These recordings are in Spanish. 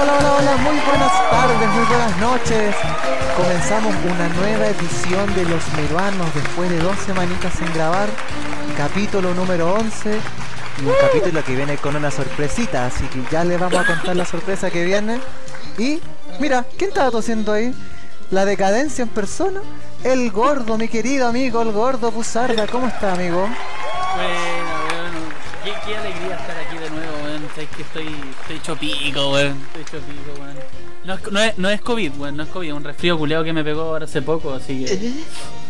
Hola, hola, hola, muy buenas tardes, muy buenas noches. Comenzamos una nueva edición de Los Meruanos después de dos semanitas sin grabar. Capítulo número 11. Y un capítulo que viene con una sorpresita, así que ya le vamos a contar la sorpresa que viene. Y, mira, ¿quién estaba tosiendo ahí? La decadencia en persona. El gordo, mi querido amigo, el gordo Puzarda. ¿Cómo está, amigo? Bueno, bueno, qué, qué alegría estar Sabes que estoy, estoy hecho pico, weón. Estoy hecho pico, weón. No es, no, es, no es COVID, weón, no es COVID, es un resfrío culeado que me pegó ahora hace poco, así que.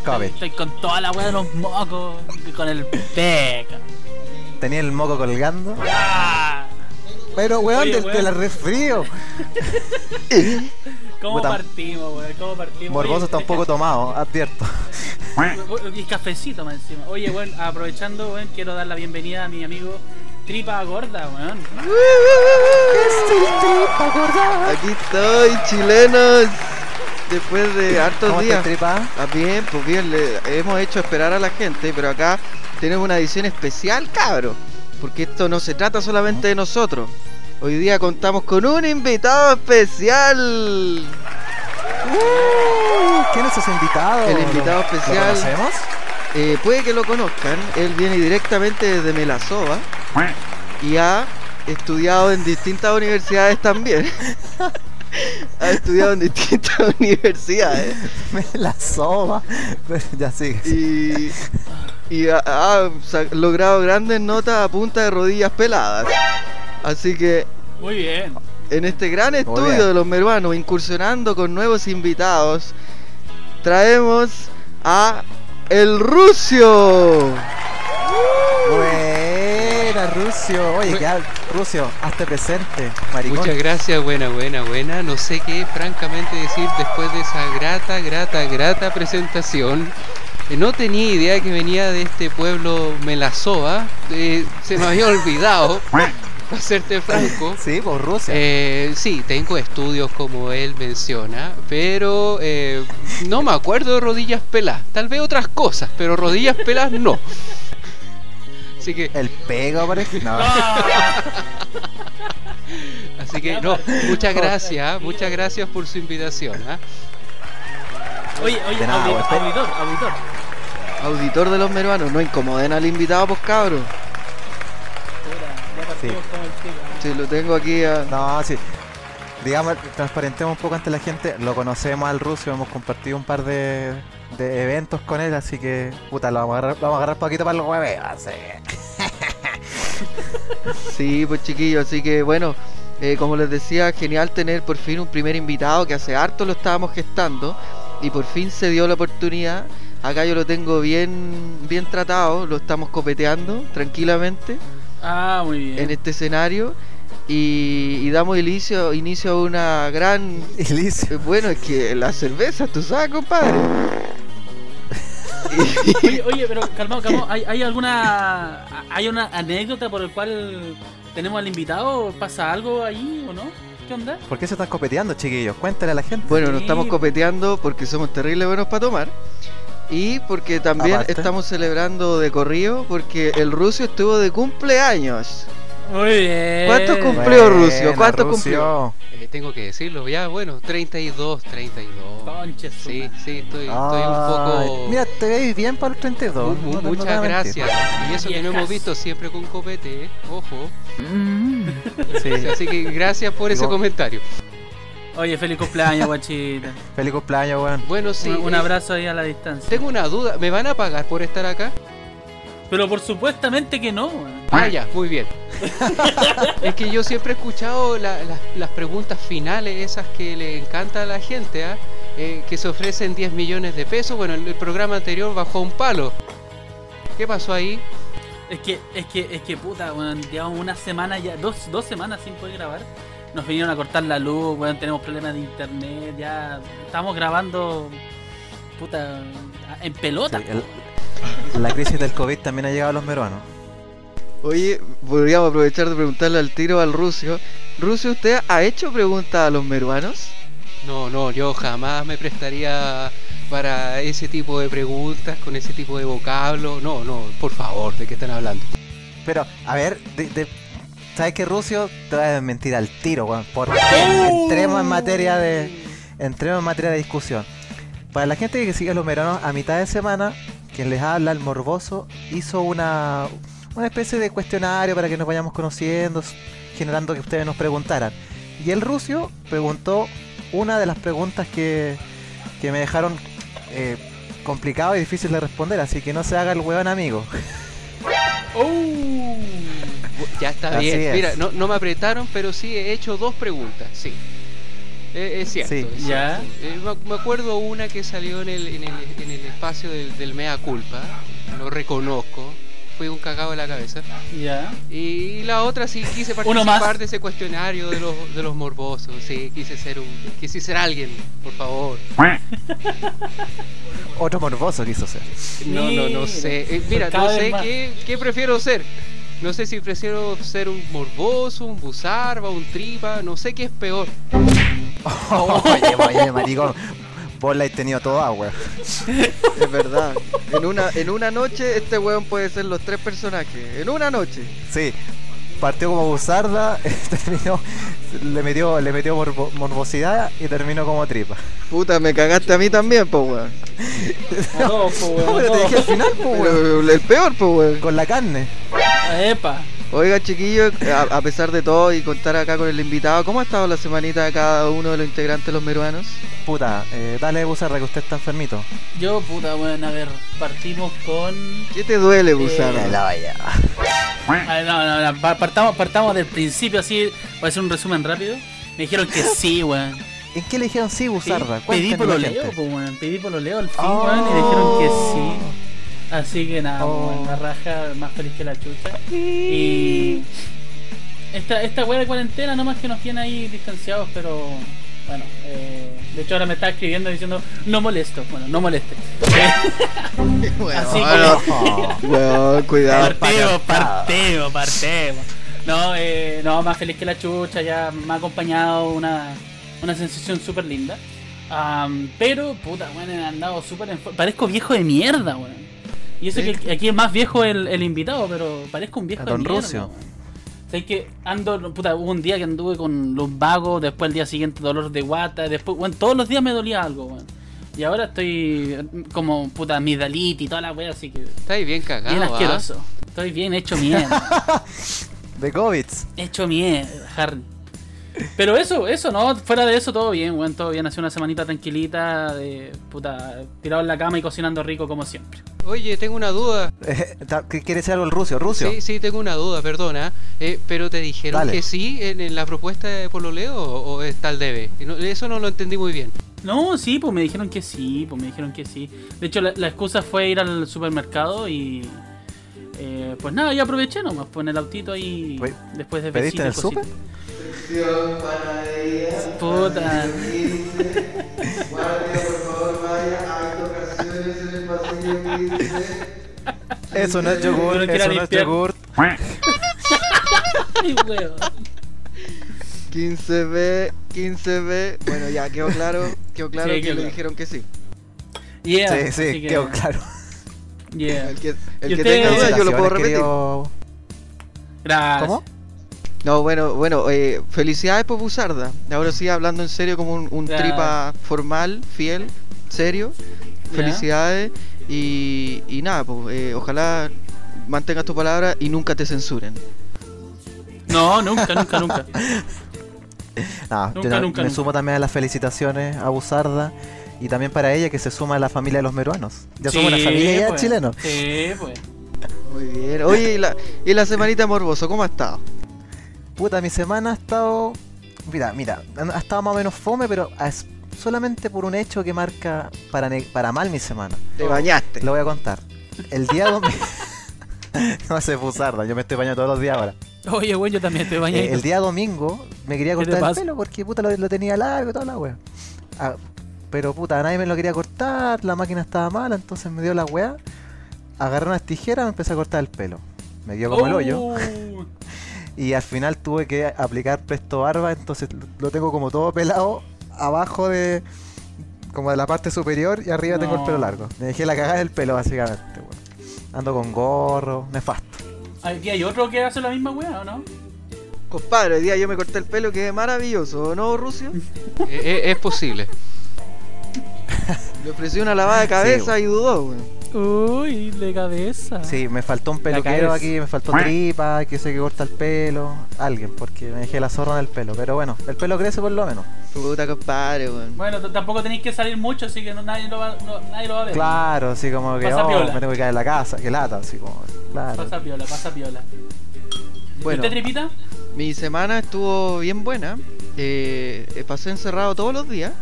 Cabe. Estoy con toda la weá de los mocos y con el peca. Tenía el moco colgando. ¡Ah! Pero, weón, Oye, te, weón. resfrío. ¿Cómo Puta. partimos, weón? ¿Cómo partimos? Morboso Oye, está un poco tomado, advierto. Y cafecito más encima. Oye, weón, aprovechando, weón, quiero dar la bienvenida a mi amigo Tripa Gorda, weón. Aquí estoy, chilenos. Después de hartos ¿Cómo días. te tripa? Ah, bien, pues bien, le- hemos hecho esperar a la gente, pero acá tenemos una edición especial, cabro. Porque esto no se trata solamente de nosotros. Hoy día contamos con un invitado especial. Uh, ¿Quién es ese invitado? El invitado ¿Lo- especial. ¿Lo conocemos? Eh, puede que lo conozcan, él viene directamente desde Melasova y ha estudiado en distintas universidades también. ha estudiado en distintas universidades. Me la soba. Pero ya sigue. y, y ha, ha logrado grandes notas a punta de rodillas peladas. Así que Muy bien. en este gran estudio de los meruanos, incursionando con nuevos invitados, traemos a El Rucio. Rucio. Oye, ya, Rucio, hazte presente, maricón. Muchas gracias, buena, buena, buena. No sé qué francamente decir después de esa grata, grata, grata presentación. Eh, No tenía idea que venía de este pueblo Melazoa. Eh, se me había olvidado, para serte franco. Sí, por Rusia. Eh, sí, tengo estudios como él menciona, pero eh, no me acuerdo de rodillas pelas. Tal vez otras cosas, pero rodillas pelas no. Así que El pego, parece. No. Así que no, muchas gracias, muchas gracias por su invitación. ¿ah? Oye, oye, De nada, audi- weón. auditor, auditor. Auditor de los meruanos, no incomoden al invitado, pues cabros. Pico. Si lo tengo aquí a... No, sí. Digamos, transparentemos un poco ante la gente. Lo conocemos al Rucio, hemos compartido un par de, de eventos con él, así que, puta, lo vamos a agarrar, lo vamos a agarrar poquito para el jueves. Así. Sí, pues chiquillos, así que bueno, eh, como les decía, genial tener por fin un primer invitado que hace harto lo estábamos gestando y por fin se dio la oportunidad. Acá yo lo tengo bien, bien tratado, lo estamos copeteando tranquilamente Ah, muy bien. en este escenario y, y damos inicio, inicio a una gran... Ilicio. eh, Bueno, es que la cerveza, tú sabes, compadre. Oye, oye, pero calmado, calmado. ¿Hay, ¿Hay alguna hay una anécdota por el cual tenemos al invitado? ¿Pasa algo ahí o no? ¿Qué onda? ¿Por qué se están copeteando, chiquillos? Cuéntale a la gente. Bueno, nos estamos copeteando porque somos terribles buenos para tomar. Y porque también Aparte. estamos celebrando de corrido porque el Rusio estuvo de cumpleaños. Muy bien. ¿Cuántos cum- cumplió, Rucio? ¿Cuánto Rucio? Eh, tengo que decirlo, ya, bueno, 32, 32. Conches, Sí, sí, estoy, estoy un Ay, poco... Mira, te veis bien para los 32. Mu- mu- no muchas gracias. Y eso que no hemos visto siempre con copete, ¿eh? ojo. Sí. Así que gracias por ese comentario. Oye, feliz cumpleaños, guachita. Feliz cumpleaños, weón. Bueno, sí. un, un eh, abrazo ahí a la distancia. Tengo una duda, ¿me van a pagar por estar acá? Pero por supuestamente que no. Ah, ya, muy bien. es que yo siempre he escuchado la- la- las preguntas finales, esas que le encanta a la gente, ¿ah? Eh, que se ofrecen 10 millones de pesos. Bueno, el, el programa anterior bajó un palo. ¿Qué pasó ahí? Es que, es que, es que puta, llevamos una semana ya, dos, dos semanas sin poder grabar. Nos vinieron a cortar la luz, weón, tenemos problemas de internet, ya estamos grabando puta en pelota. Sí, el- la crisis del COVID también ha llegado a los meruanos. Oye, podríamos aprovechar de preguntarle al tiro al Rusio. Rusio, ¿usted ha hecho preguntas a los meruanos? No, no, yo jamás me prestaría para ese tipo de preguntas, con ese tipo de vocablo. No, no, por favor, ¿de qué están hablando? Pero, a ver, de, de- ¿Sabes qué, Rusio? Te voy a desmentir al tiro, weón. Porque entremos en materia de. Entremos en materia de discusión. Para la gente que sigue los meranos, a mitad de semana, quien les habla, el morboso, hizo una, una especie de cuestionario para que nos vayamos conociendo, generando que ustedes nos preguntaran. Y el Rusio preguntó una de las preguntas que, que me dejaron eh, complicado y difícil de responder, así que no se haga el weón amigo. Oh. Ya está Así bien. es. Mira, no, no me apretaron, pero sí he hecho dos preguntas, sí. Eh, es cierto. Sí. es Ya. cierto. Eh, me- acuerdo una que salió en el, en el, en el espacio del, del Mea Culpa. Lo reconozco. Fui un cagado de la cabeza. Ya. Y la otra sí quise participar de ese cuestionario de los, de los morbosos. Sí, quise ser un. Quise ser alguien, por favor. Otro morboso quiso ser. No, no, no sé. Eh, mira, cada no sé qué, qué prefiero ser. No sé si prefiero ser un morboso, un buzarba, un tripa. No sé qué es peor. oye, oye, maricón. Vos la has tenido toda, weón. Es verdad. En una, en una noche este weón puede ser los tres personajes. En una noche. Sí. Partió como buzarda, terminó, le metió, le metió morbo- morbosidad y terminó como tripa. Puta, me cagaste a mí también, po weón. Todos, po, weón, No, pero te dije al final, po, weón. El peor, po weón. Con la carne. Epa. Oiga, chiquillos, a, a pesar de todo y contar acá con el invitado, ¿cómo ha estado la semanita de cada uno de los integrantes de los meruanos? Puta, eh, dale buzarda que usted está enfermito. Yo, puta, bueno, a ver, partimos con. ¿Qué te duele, Busar? Eh, la vaya. Ah, no, no, no, pa- partamos, partamos del principio así. Voy a hacer un resumen rápido. Me dijeron que sí, weón. ¿En qué le dijeron sí, buzarda? Pedí por lo leo, pues, weón. Pedí por lo leo al fin, Oh. weón, y dijeron que sí. Así que nada, Oh. la raja más feliz que la chucha. Y. Esta, esta weá de cuarentena nomás que nos tiene ahí distanciados, pero. Bueno, eh, de hecho ahora me está escribiendo diciendo no molesto. Bueno, no moleste. Así Oh. Weón, cuidado. Parteo, parteo, parteo. No, eh, no, más feliz que la chucha, ya me ha acompañado una, una sensación súper linda. Am, pero, puta, bueno, he andado súper en... Parezco viejo de mierda, weón. Y eso Sí. que aquí es más viejo el, el invitado, pero parezco un viejo A don mierda. Rusio. weón. Sabes que ando, puta, hubo un día que anduve con los vagos, después el día siguiente dolor de guata, después, bueno, todos los días me dolía algo, weón. Y ahora estoy como, puta, amigdalita y toda la wea, así que Estáis bien cagado. Bien ¿ah? asqueroso. Estoy bien hecho mierda. De COVID. hecho mierda, Harry. Pero eso, eso, ¿no? Fuera de eso, todo bien, weón. Todo bien. Hace una semanita tranquilita, de puta, tirado en la cama y cocinando rico como siempre. Oye, tengo una duda. ¿Qué quiere decir algo el Rusio? ¿Rusio? Sí, sí, tengo una duda, perdona. Eh, pero te dijeron Dale. que sí en, en la propuesta de Pololeo o, o está al debe. Y no- eso no lo entendí muy bien. No, sí, pues me dijeron que sí, pues me dijeron que sí. De hecho, la, la excusa fue ir al supermercado y. eh, pues nada, yo aproveché nomás, pues en el autito ahí. Después de ¿pediste en el besitos y súper? cositas. Puta. Eso no es yogur, Pero quiero eso no es yogur. Ay, weón. 15B, 15B. Bueno, ya quedó claro, quedó claro Sí, que quedó le claro. dijeron que sí. Yeah, Sí, sí, que- quedó claro. Yeah. El que, el ¿Y que usted- tenga duda, yo lo puedo repetir. querido- Gracias. ¿Cómo? No, bueno, bueno, eh, felicidades por Busarda. Ahora sí, hablando en serio, como un, un tripa formal, fiel, serio. Felicidades y, y nada, pues eh, ojalá mantengas tu palabra y nunca te censuren. No, nunca, nunca, nunca. No, Nunca, yo nunca, me nunca. sumo también a las felicitaciones a Buzarda y también para ella que se suma a la familia de los meruanos. Ya somos una familia ya pues. chilenos. Sí, pues. Muy bien. Oye, y la, y la semanita morboso, ¿cómo ha estado? Puta, mi semana ha estado. Mira, mira, ha estado más o menos fome, pero es solamente por un hecho que marca para, ne- para mal mi semana. Te bañaste. Lo voy a contar. El día domingo. no sé, Buzarda, yo me estoy bañando todos los días ahora. Oye, güey, yo también estoy bañando. Eh, el día domingo me quería ¿Qué te cortar el pelo porque puta lo, lo tenía largo y toda la wea. Ah, pero puta, nadie me lo quería cortar, la máquina estaba mala, entonces me dio la wea. Agarré unas tijeras y me empecé a cortar el pelo. Me dio como el hoyo. Y al final tuve que aplicar presto barba, entonces lo- tengo como todo pelado abajo de. como de la parte superior y arriba tengo el pelo largo. Me dejé la cagada del pelo básicamente, weón. Ando con gorro, nefasto. Aquí hay otro que hace la misma weá, ¿o no? Compadre, hoy día yo me corté el pelo, que es maravilloso, ¿no, Rucio? Eh, eh, es posible. Le ofrecí una lavada de cabeza Sí, y dudó, weón. Uy, de cabeza. Sí, me faltó un peluquero aquí, me faltó tripa, que sé que corta el pelo. Alguien, porque me dejé la zorra en el pelo. Pero bueno, el pelo crece por lo menos. Puta, compadre, weón. Bueno, tampoco tenéis que salir mucho, así que no- nadie, lo va, no- nadie lo va a ver. Claro, así como que Pasa oh, piola. me tengo que quedar en la casa, que lata, así como. Claro. Pasa piola, pasa piola. Bueno. ¿Y usted, Tripita? Mi semana estuvo bien buena. Eh, eh, pasé encerrado todos los días.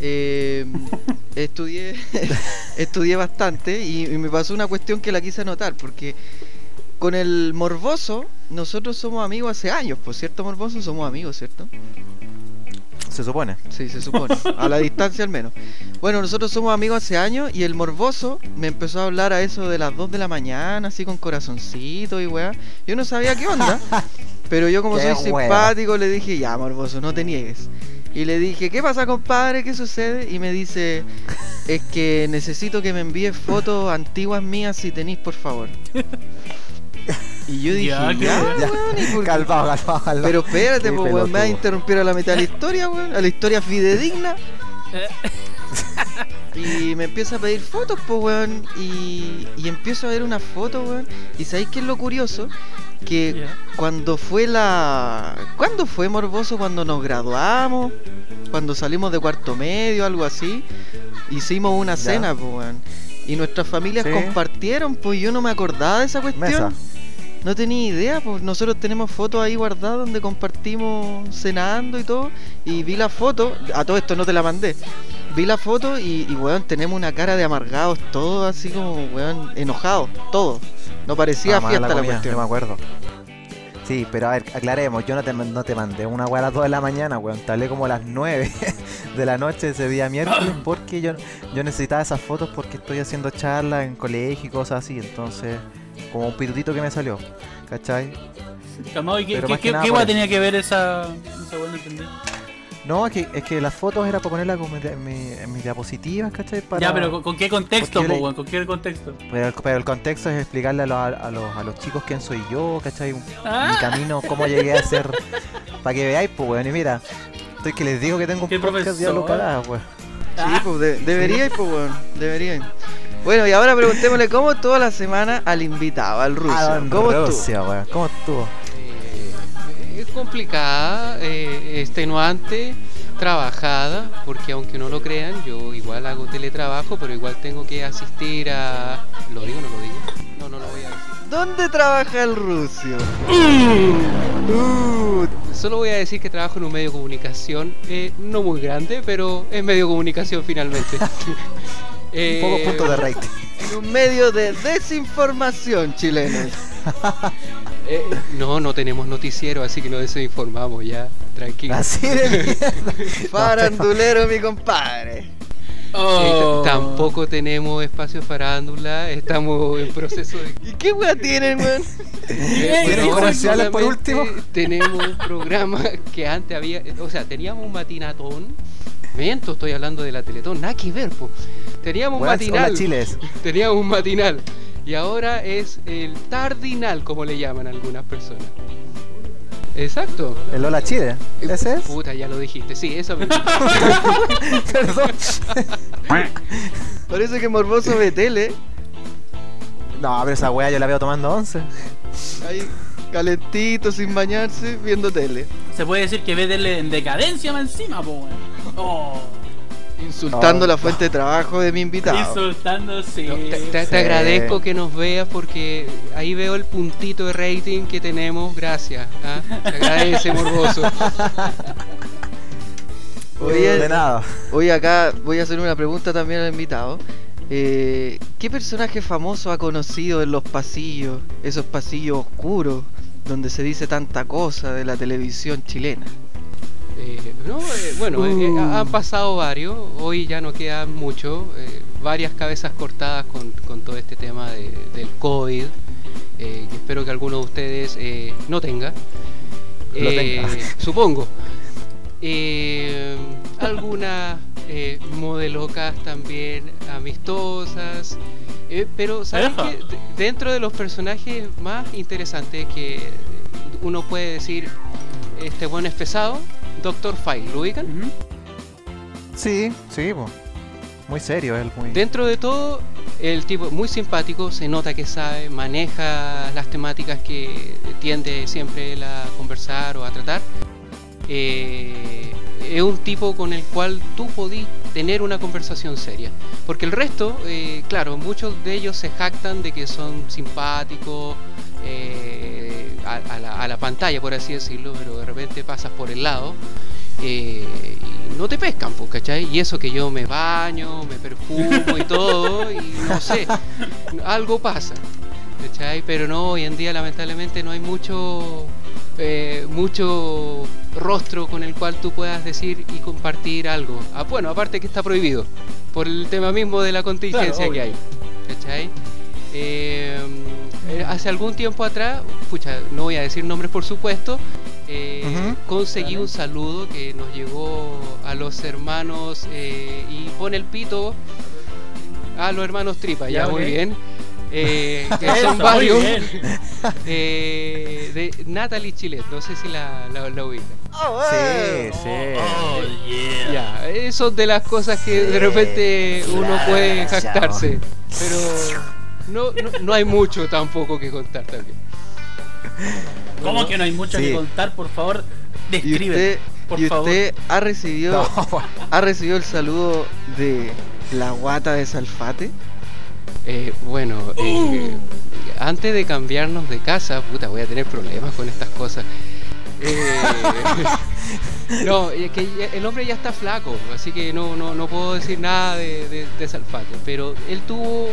Eh, estudié, estudié bastante y, y me pasó una cuestión que la quise anotar porque con el morboso nosotros somos amigos hace años, por cierto morboso somos amigos, ¿cierto? Se supone. Sí, se supone, a la distancia al menos. Bueno, nosotros somos amigos hace años y el morboso me empezó a hablar a eso de las 2 de la mañana, así con corazoncito y weá. Yo no sabía qué onda, pero yo como soy simpático le dije, ya morboso, no te niegues. Y le dije, ¿qué pasa compadre? ¿Qué sucede? Y me dice, es que necesito que me envíes fotos antiguas mías si tenís, por favor. Y yo dije, Ya, ya, qué Ya, weón, calmado, calmado, calmado. Pero espérate, pues, weón, me vas a interrumpir a la mitad de la historia, weón, a la historia fidedigna. Y me empieza a pedir fotos, pues, weón. Y, y empiezo a ver una foto, weón. Y ¿sabéis qué es lo curioso? Que cuando fue la... ¿Cuándo fue Morboso? Cuando nos graduamos. Cuando salimos de cuarto medio, algo así. Hicimos una cena, pues, weón. Y nuestras familias Sí. compartieron, pues yo no me acordaba de esa cuestión. Mesa. No tenía idea, pues nosotros tenemos fotos ahí guardadas donde compartimos cenando y todo. Y vi la foto, a todo esto no te la mandé. Vi la foto y, y weón, tenemos una cara de amargados, todos así como, weón, enojados, todo. No parecía fiesta la, comida, cuestión. Yo me acuerdo. Sí, pero a ver, aclaremos, yo no te, no te mandé una weá a las 2 de la mañana, weón. Te hablé como a las 9 de la noche ese día miércoles porque yo, yo necesitaba esas fotos porque estoy haciendo charlas en colegio y cosas así. Entonces, como un pitutito que me salió. ¿Cachai? Calmado, ¿y qué, Pero qué, qué, nada qué tenía que ver esa. esa weá? No entendí. No, es que, es que las fotos era para ponerlas como en, mi- en mis diapositivas, ¿cachai? Para... Ya, pero ¿con, con qué contexto, po, le- weón? ¿Con qué contexto? Pero el, pero el contexto es explicarle a los, a, los, a los chicos quién soy yo, ¿cachai? Mi Ah, camino, cómo llegué a ser. Para que veáis, pues, weón. Y mira, estoy que les digo que tengo un Qué podcast profesor. diablo cagada, weón. Sí, pues de- deberíais, pues weón, deberíais. Bueno, y ahora preguntémosle cómo estuvo la semana al invitado, al ruso. Ah, ¿Cómo estuvo? Rusia. ¿Cómo estuvo? Complicada, eh, extenuante, trabajada, porque aunque no lo crean, yo igual hago teletrabajo, pero igual tengo que asistir a... ¿Lo digo o no lo digo? No, no lo voy a decir. ¿Dónde trabaja el ruso? Uh, Solo voy a decir que trabajo en un medio de comunicación, eh, no muy grande, pero es medio de comunicación finalmente. Eh, Pocos puntos de rating. En un medio de desinformación chileno. eh, no, no tenemos noticiero, así que no desinformamos ya, tranquilo. Así de mierda. Farandulero, mi compadre. Eh, Oh. tampoco tenemos espacio farándula, estamos en proceso de... ¿Y qué weá tienen, weón? Eh, ¿Tienen bueno, comerciales por último? Tenemos un programa que antes había, o sea, teníamos un matinatón. Miento, estoy hablando de la Teletón, nada que ver, po. Teníamos un matinal. Hola, Chiles. Teníamos un matinal. Y ahora es el tardinal, como le llaman algunas personas. Exacto. El Hola Chile. ¿Ese es? Puta, ya lo dijiste. Sí, eso mismo. Perdón. Parece que Morboso ve tele. No, pero esa weá yo la veo tomando once. Ahí, calentito, sin bañarse, viendo tele. Se puede decir que ve tele en decadencia más encima, po, weón. Oh, Insultando Oh. la fuente de trabajo de mi invitado. insultando, sí. No, te, te- te Sí. agradezco que nos veas porque ahí veo el puntito de rating que tenemos. Gracias. ¿ah? Te agradece, morboso. Oye, de nada. Hoy acá voy a hacer una pregunta también al invitado. Eh, ¿Qué personaje famoso ha conocido en los pasillos, esos pasillos oscuros, donde se dice tanta cosa de la televisión chilena? Eh, no, eh, bueno, eh, eh, han pasado varios. Hoy ya no quedan mucho. varias cabezas cortadas con, con todo este tema de- del COVID. que espero que alguno de ustedes no tenga. Lo tenga. Supongo. Algunas modelocas también amistosas. pero ¿saben Eja. qué? De- dentro de los personajes más interesantes que uno puede decir, este bueno es pesado, Doctor File, ¿lo ubican? Sí, sí, po. muy serio él, muy... Dentro de todo, el tipo es muy simpático, se nota que sabe, maneja las temáticas que tiende siempre él a conversar o a tratar. Eh, es un tipo con el cual tú podís tener una conversación seria. Porque el resto, eh, claro, muchos de ellos se jactan de que son simpáticos eh, a, a la, a la pantalla, por así decirlo, pero de repente pasas por el lado eh, y no te pescan, pues, ¿cachai? Y eso que yo me baño, me perfumo y todo, y no sé, algo pasa, ¿cachai? Pero no, hoy en día lamentablemente no hay mucho, eh, mucho rostro con el cual tú puedas decir y compartir algo. Ah, bueno, aparte que está prohibido, por el tema mismo de la contingencia Claro, que hay, ¿cachai? Eh, eh, hace algún tiempo atrás, pucha, no voy a decir nombres por supuesto, eh, conseguí un saludo que nos llegó a los hermanos eh, y pone el pito a los hermanos Tripa, ya, Ya, muy bien. Eh, que Eso, son varios eh, de Natalie Chilet, no sé si la, la, la ubican. Sí, sí. Oh, yeah. Ya, eso de las cosas que de repente uno puede jactarse, pero no, no, no hay mucho tampoco que contar también. ¿Cómo que no hay mucho Sí. que contar? Por favor, Y describe. usted, por y favor. usted ha recibido No, ha recibido el saludo de la guata de Salfate. Eh, bueno, eh, antes de cambiarnos de casa, puta, voy a tener problemas con estas cosas. Eh, no, es que el hombre ya está flaco, así que no, no, no puedo decir nada de, de, de Salfate, pero él tuvo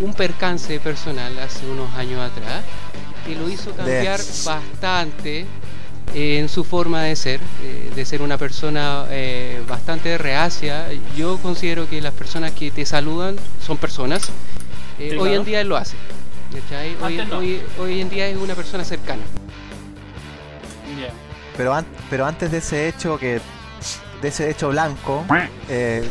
un percance personal hace unos años atrás que lo hizo cambiar bastante eh, en su forma de ser, eh, de ser una persona eh, bastante reacia. Yo considero que las personas que te saludan son personas. Eh, Sí, hoy claro. en día él lo hace. Hoy, Antes no. hoy- hoy en día es una persona cercana. Pero, an- pero antes de ese hecho que de ese hecho blanco, eh,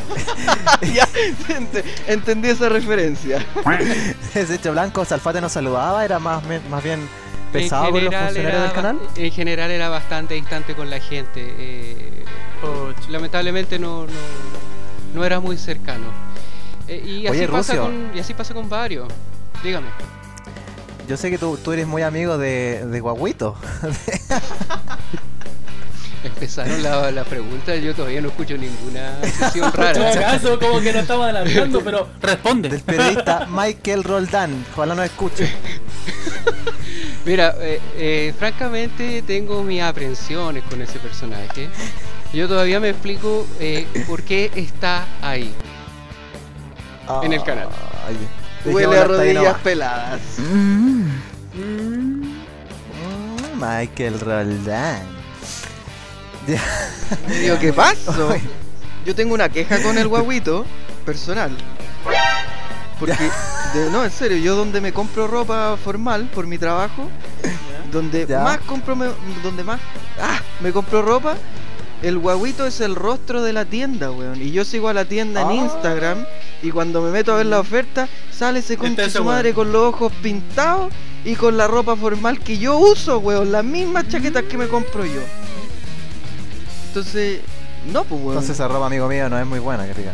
ya ent- entendí esa referencia. ese hecho blanco, Salfate nos saludaba, era más, más bien En pesado con los funcionarios del canal. En general era bastante distante con la gente. eh, lamentablemente no, no, no era muy cercano. Eh, y, así Oye, pasa Rucio. con, y así pasa con varios. Dígame. Yo sé que tú, tú eres muy amigo de, de Guaguito. Empezaron la, la pregunta, yo todavía no escucho ninguna sesión rara. caso, como que no estamos adelantando, pero responde. del periodista Michael Roldán. Ojalá nos escuche. Mira, eh, eh, francamente tengo mis aprensiones con ese personaje. Yo todavía me explico eh, por qué está ahí. En el canal. Ay, Huele dejémoslo a rodillas peladas. Mm, Mm, mm, Michael Roldán. Digo, ¿qué pasó? Yo tengo una queja con el guaguito personal. Porque, de- no, en serio, yo donde me compro ropa formal por mi trabajo, donde Ya. más compro, me- donde más, ah, me compro ropa, el guaguito es el rostro de la tienda, weón. Y yo sigo a la tienda en Ah. Instagram y cuando me meto a ver la oferta, sale ese Está concha su madre weón. con los ojos pintados y con la ropa formal que yo uso, weón. Las mismas chaquetas que me compro yo. Entonces, no, pues, weón. Entonces esa ropa, amigo mío, no es muy buena, que diga.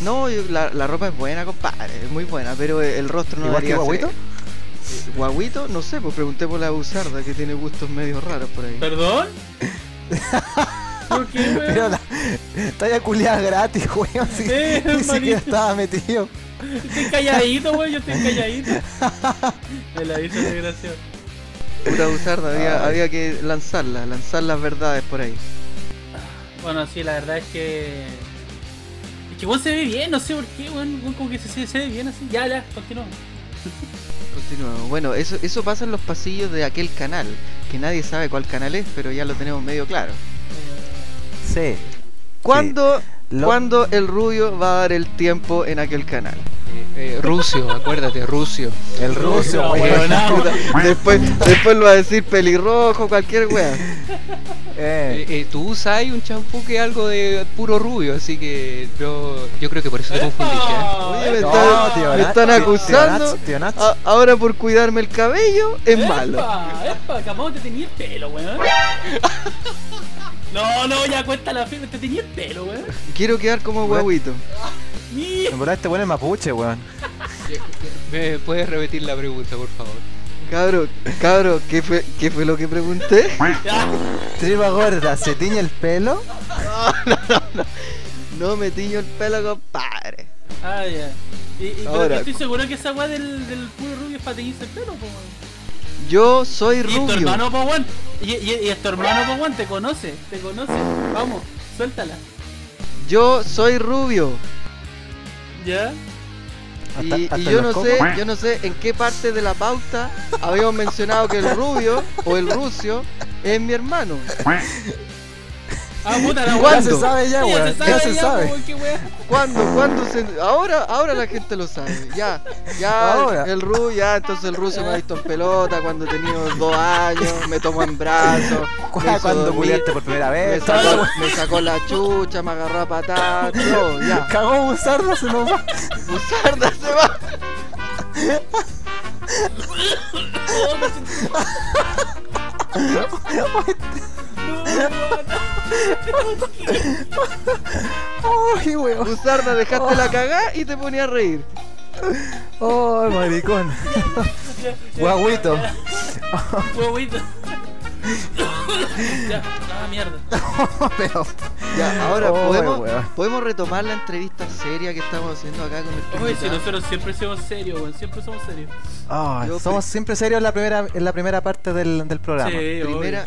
No, yo- la, la ropa es buena, compadre, es muy buena, pero el rostro no ¿Igual que debería ser- Guaguito? Eh, ¿Guaguito? No sé, pues pregunté por la buzarda que tiene gustos medio raros por ahí. ¿Perdón? ¿Por qué, weón? Pero la talla culiada gratis, weón. Si, Sí, ni siquiera hermanito. estaba metido. Estoy calladito, weón, yo estoy calladito. Me la hizo desgraciado. Puta buzarda, había, Ay. había que lanzarla, lanzar las verdades por ahí. Bueno, sí, la verdad es que. Es que weón se ve bien, no sé por qué, weón como que se, se ve bien así. Ya, ya, continuamos. Continuamos. Bueno, eso, eso pasa en los pasillos de aquel canal, que nadie sabe cuál canal es, pero ya lo tenemos medio claro. Sí. ¿Cuándo, Lo- ¿cuándo el rubio va a dar el tiempo en aquel canal? Eh, Rusio, acuérdate, Rusio. El ruso, No, weón. weón, no. Puta, después, después lo va a decir pelirrojo, cualquier wea. Eh, Eh, eh, tú usas un champú que es algo de puro rubio, así que yo, yo creo que por eso te confundiste. ¿eh? Oye, me no, está- Tío Me están tío- acusando. Tío Nach, tío Nach. A- ahora por cuidarme el cabello es malo. ¡Epa! Te tenía el pelo, weón. No, no, ya cuenta la firma, te tenía el pelo, weón. Quiero quedar como guaguito. En verdad este bueno es mapuche, weón. ¿Me puedes repetir la pregunta, por favor? Cabro, cabro, ¿qué fue, ¿qué fue lo que pregunté? Tripa gorda, ¿se tiñe el pelo? No me tiño el pelo, compadre. Ah, ya. Y, y- pero Ahora- yo estoy seguro que esa weá del, del puro rubio es para teñirse el pelo, po, weón. Yo soy Y tu rubio. hermano, po, weón. Y, y, y tu hermano, po, weón, te conoce, te conoce. Vamos, suéltala. Yo soy rubio. ¿Ya? Y, Hasta- y hasta yo no cocos. sé, yo no sé en qué parte de la pauta habíamos mencionado que el rubio o el rucio es mi hermano. Ah, se sabe ya, Sí, weón. Ya se ya, sabe. qué weá. ¿Cuándo? ¿Cuándo se.? Ahora, ahora la gente lo sabe. Ya, ya, Ahora. el ru, ya, entonces el ruso me ha visto en pelota cuando tenía dos años, me tomó en brazos. Cuando culiaste por primera me vez. sacó, me sacó la chucha, me agarró a patadas, todo, ya. Cagó Buzardo, se nos va. Buzarda se va. Ay, weón. Buzarda, dejaste la cagá y te ponía a reír. Ay, maricón. Guaguito. Huevito. ya, ah, mierda. Pero. Ya, ahora Oh, podemos, weón. podemos retomar la entrevista seria que estamos haciendo acá con el Oye, si nosotros siempre somos serios, weón, siempre somos serios. Somos siempre serios en la primera, en la primera parte del, del programa. Sí, Primera,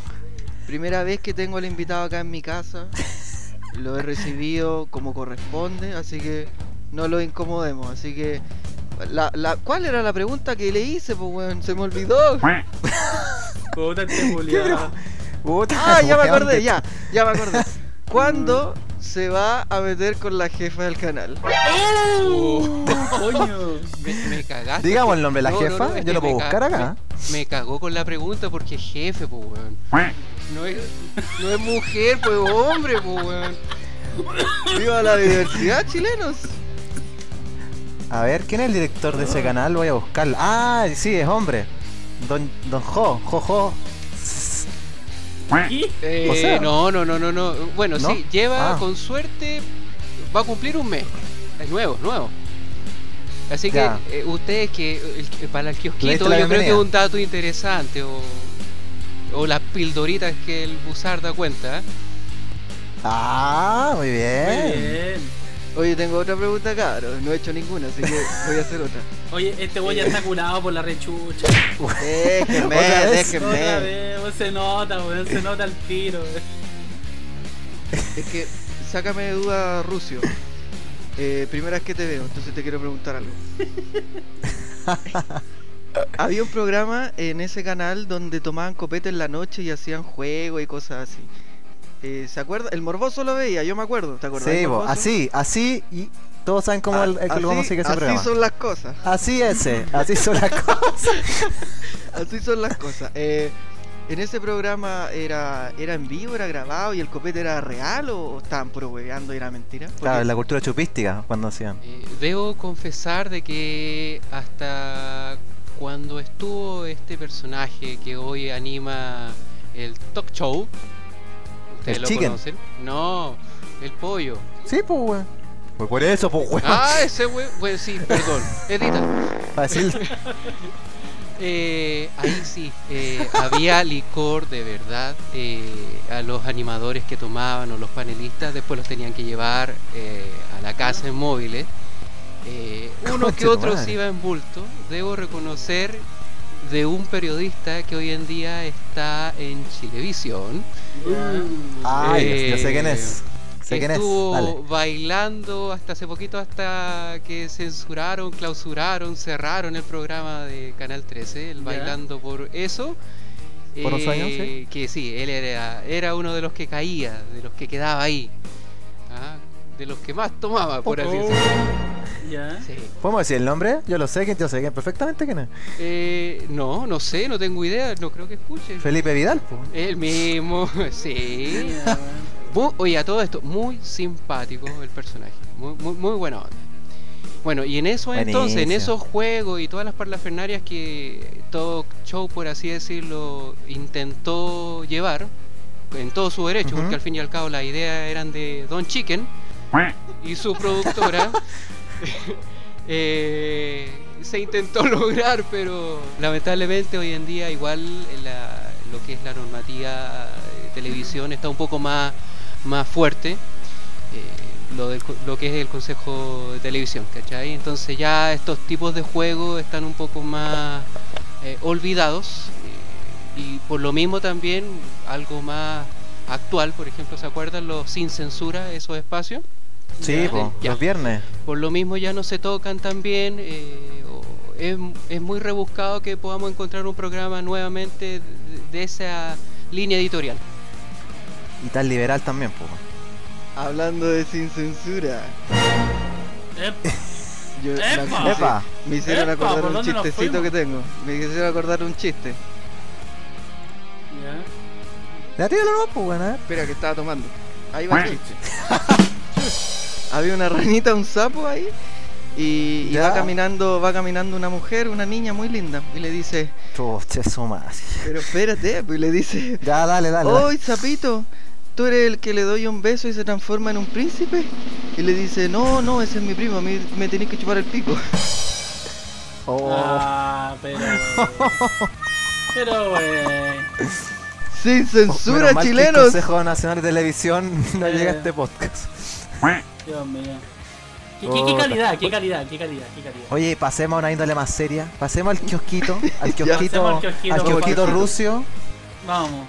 primera vez que tengo al invitado acá en mi casa. Lo he recibido como corresponde, así que no lo incomodemos. Así que, la, la, ¿cuál era la pregunta que le hice? Pues, weón, se me olvidó. Puta, Ah, ya me acordé, ya, ya me acordé. ¿Cuándo se va a meter con la jefa del canal? ¡Oh! ¡Coño! Me, me cagaste. Digamos el nombre de la No, no, jefa, no, yo lo puedo buscar ca- acá. Me, me cagó con la pregunta porque es jefe, pues, weón. No es, No es mujer, pues hombre, pues weón. Viva la diversidad, chilenos. A ver, ¿quién es el director de ese canal? Voy a buscarlo. Ah, sí, es hombre. Don, don Jo, Jo, Jo. Eh, O sea- no, no, no, no, no. Bueno, ¿No? sí, lleva Ah. con suerte, va a cumplir un mes. Es nuevo, nuevo. Así que eh, ustedes que, para el kiosquito, yo creo que es un dato interesante o, o las pildoritas que el Buzar da cuenta. ¿eh? Ah, muy Muy bien. bien. Oye, tengo otra pregunta, cabrón. No he hecho ninguna, así que voy a hacer otra. Oye, este güey ya está curado por la rechucha. Déjenme, Otra vez, Otra déjenme. vez, se nota, weón, se nota el tiro, weón. Es que, sácame de duda, Rucio. Eh, primera vez que te veo, entonces te quiero preguntar algo. Había un programa en ese canal donde tomaban copete en la noche y hacían juegos y cosas así. Eh, ¿Se acuerda? El morboso lo veía, yo me acuerdo. ¿Te acuerdas? Sí, así, así, y todos saben cómo, Ah, el, el, así, cómo sigue ese así programa. son las cosas. Así ese, así son las cosas. Así son las cosas. Eh, en ese programa era, era en vivo, era grabado y el copete era real o, o estaban puro hueveando y era mentira. Porque- Claro, la cultura chupística cuando hacían. Eh, debo confesar de que hasta cuando estuvo este personaje que hoy anima el talk show, ustedes ¿El lo chicken? conocen. No, el pollo. Sí, pues, weón. Pues por eso, pues, weón. Ah, ese güey, bueno, sí, perdón, edita. Decir, Eh, ahí sí, eh, había licor de verdad. eh, a los animadores que tomaban o los panelistas después los tenían que llevar eh, a la casa en móviles. Eh, uno que otro se iba en bulto. Debo reconocer de un periodista que hoy en día está en Chilevisión. ay, Eh, yo sé quién es. Sé quién es. Estuvo Dale. bailando hasta hace poquito, hasta que censuraron, clausuraron, cerraron el programa de Canal 13, el bailando por eso. Por un sueño, sí. Que sí, él era, era uno de los que caía, de los que quedaba ahí. Ah, De los que más tomaba, por así Oh. decirlo. Ya. Sí. ¿Podemos decir el nombre? Yo lo sé, que yo sé que perfectamente quién es. Eh, no, no sé, no tengo idea, no creo que escuche. Felipe Vidal, pues. El mismo, sí. Muy- oye, a todo esto, muy simpático el personaje. Muy, muy, muy buena onda. Bueno, y en eso entonces, en esos juegos y todas las parlafernarias que todo show, por así decirlo, intentó llevar, en todo su derecho, porque al fin y al cabo la idea eran de Don Chicken y su productora, eh, se intentó lograr, pero lamentablemente hoy en día igual la- lo que es la normativa de televisión está un poco más, más fuerte. eh, lo, que es el consejo de televisión, ¿cachai? Entonces ya estos tipos de juegos están un poco más eh, olvidados y por lo mismo también algo más actual, por ejemplo, ¿se acuerdan los sin censura, esos espacios? Sí, Ya. po, Ya. los viernes. por lo mismo ya no se tocan tan bien. eh, es, es muy rebuscado que podamos encontrar un programa nuevamente de, de esa línea editorial. Y tan liberal también, po. Hablando de sin censura. Epa. Yo, ¡Epa! me- Epa. Me hicieron ¡Epa! acordar ¿Por un chistecito que tengo. Me hicieron acordar un chiste. Ya. Ya tíralo no, pues, bueno, a ver. Espera, que estaba tomando. Ahí va el chiste. Había una ranita, un sapo ahí. Y, va caminando, va caminando una mujer, una niña muy linda. Y le dice, madre. pero espérate, pues y le dice, Ya, dale, dale. ¡Oy, sapito! ¿Tú eres el que le doy un beso y se transforma en un príncipe? Y le dice, no, no, ese es mi primo, a mí me tenéis que chupar el pico. Oh. Ah, pero. Pero, wey. Sin censura, mal que El chilenos. Consejo Nacional de Televisión no Eh. llega a este podcast. Dios mío. ¿Qué, qué, qué Puta. calidad, qué calidad, qué calidad, qué calidad? Oye, pasemos a una índole más seria. Pasemos al kiosquito. Al kiosquito, al kiosquito, al rucio. Vamos.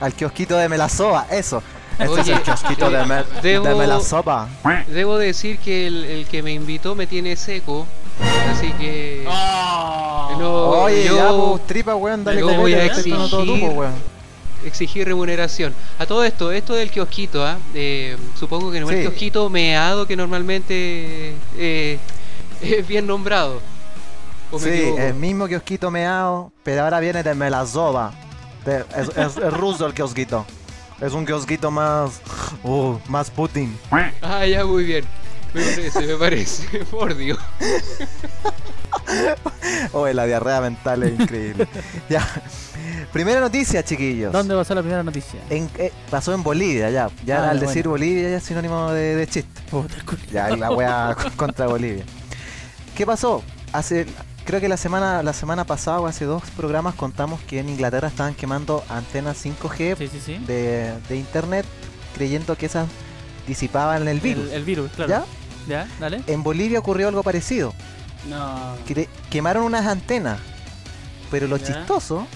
Al kiosquito de Melasoba. Eso. Este es el kiosquito de, me- debo- de Melasoba. Debo decir que el, el que me invitó me tiene seco, así que Oh. No, Oye, yo- ya, pues, tripa, weón, dale copete, voy a todo exigir- pues, weón. Exigí remuneración. A todo esto, esto del kiosquito, ¿ah? Eh, supongo que no es el kiosquito meado que normalmente eh, es bien nombrado. ¿O me Sí, equivoco? el mismo kiosquito meado, pero ahora viene de Melasoba. De- es, es- es ruso el kiosquito. Es un kiosquito más. Uh, más Putin. Ah, ya, muy bien. Me parece, me parece. Por Dios. Oh, la diarrea mental es increíble. ya. Primera noticia, chiquillos. ¿Dónde pasó la primera noticia? En- eh, pasó en Bolivia, ya. Ya Ah, al ya, decir. Bolivia ya es sinónimo de, de chiste. Puta. Ya, la wea contra Bolivia. ¿Qué pasó? Hace, creo que la semana, la semana pasada o hace dos programas contamos que en Inglaterra estaban quemando antenas 5G Sí, sí, sí. de, de internet creyendo que esas disipaban el virus. El, el virus, claro. ¿Ya? ¿Ya? Dale. En Bolivia ocurrió algo parecido. No. Quemaron unas antenas. Pero lo Ya. chistoso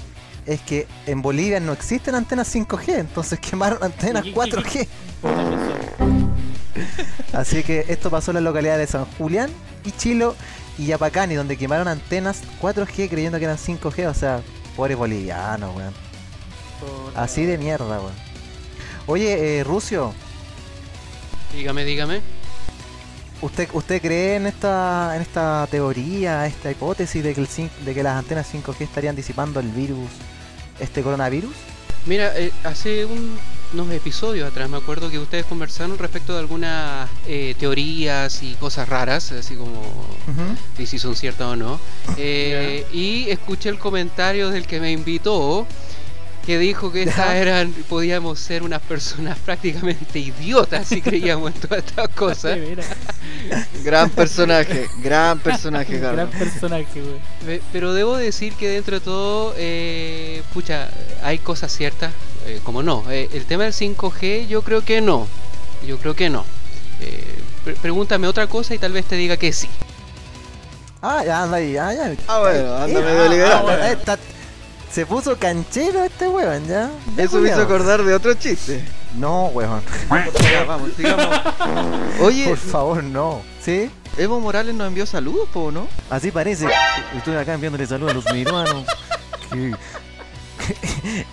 es que en Bolivia no existen antenas 5G, entonces quemaron antenas ¿Y qué- qué- 4G. Puta que son. Así que esto pasó en la localidad de San Julián y Chilo y Yapacani, donde quemaron antenas 4G creyendo que eran 5G, o sea, pobres bolivianos, weón. Así de mierda, weón. Oye, eh, Rucio, Dígame, dígame. ¿Usted, ¿usted cree en esta, en esta teoría, esta hipótesis de que, el, de que las antenas 5G estarían disipando el virus, este coronavirus? Mira, eh, hace un- unos episodios atrás me acuerdo que ustedes conversaron respecto de algunas eh, teorías y cosas raras, así como si son ciertas o no. Eh, y escuché el comentario del que me invitó que dijo que estas Ya. eran, podíamos ser unas personas prácticamente idiotas si creíamos en todas estas cosas. Sí, mira. Gran personaje, gran personaje, Gran Carlos. personaje, güey. Pe- Pero debo decir que dentro de todo, eh, pucha, hay cosas ciertas, eh, como no. Eh, el tema del 5G, yo creo que no. Yo creo que no. Eh, pre- pregúntame otra cosa y tal vez te diga que sí. Ah, ya anda ahí, ah, ya. Ah, bueno, anda medio ah, liberal. ah, bueno, se puso canchero este weón, ya. Ya, Eso me hizo acordar de otro chiste. No, weón. Ya, vamos, sigamos. Oye, Por favor, no. ¿Sí? Evo Morales nos envió saludos, po, ¿no? Así parece. Estoy acá enviándole saludos a los peruanos. que-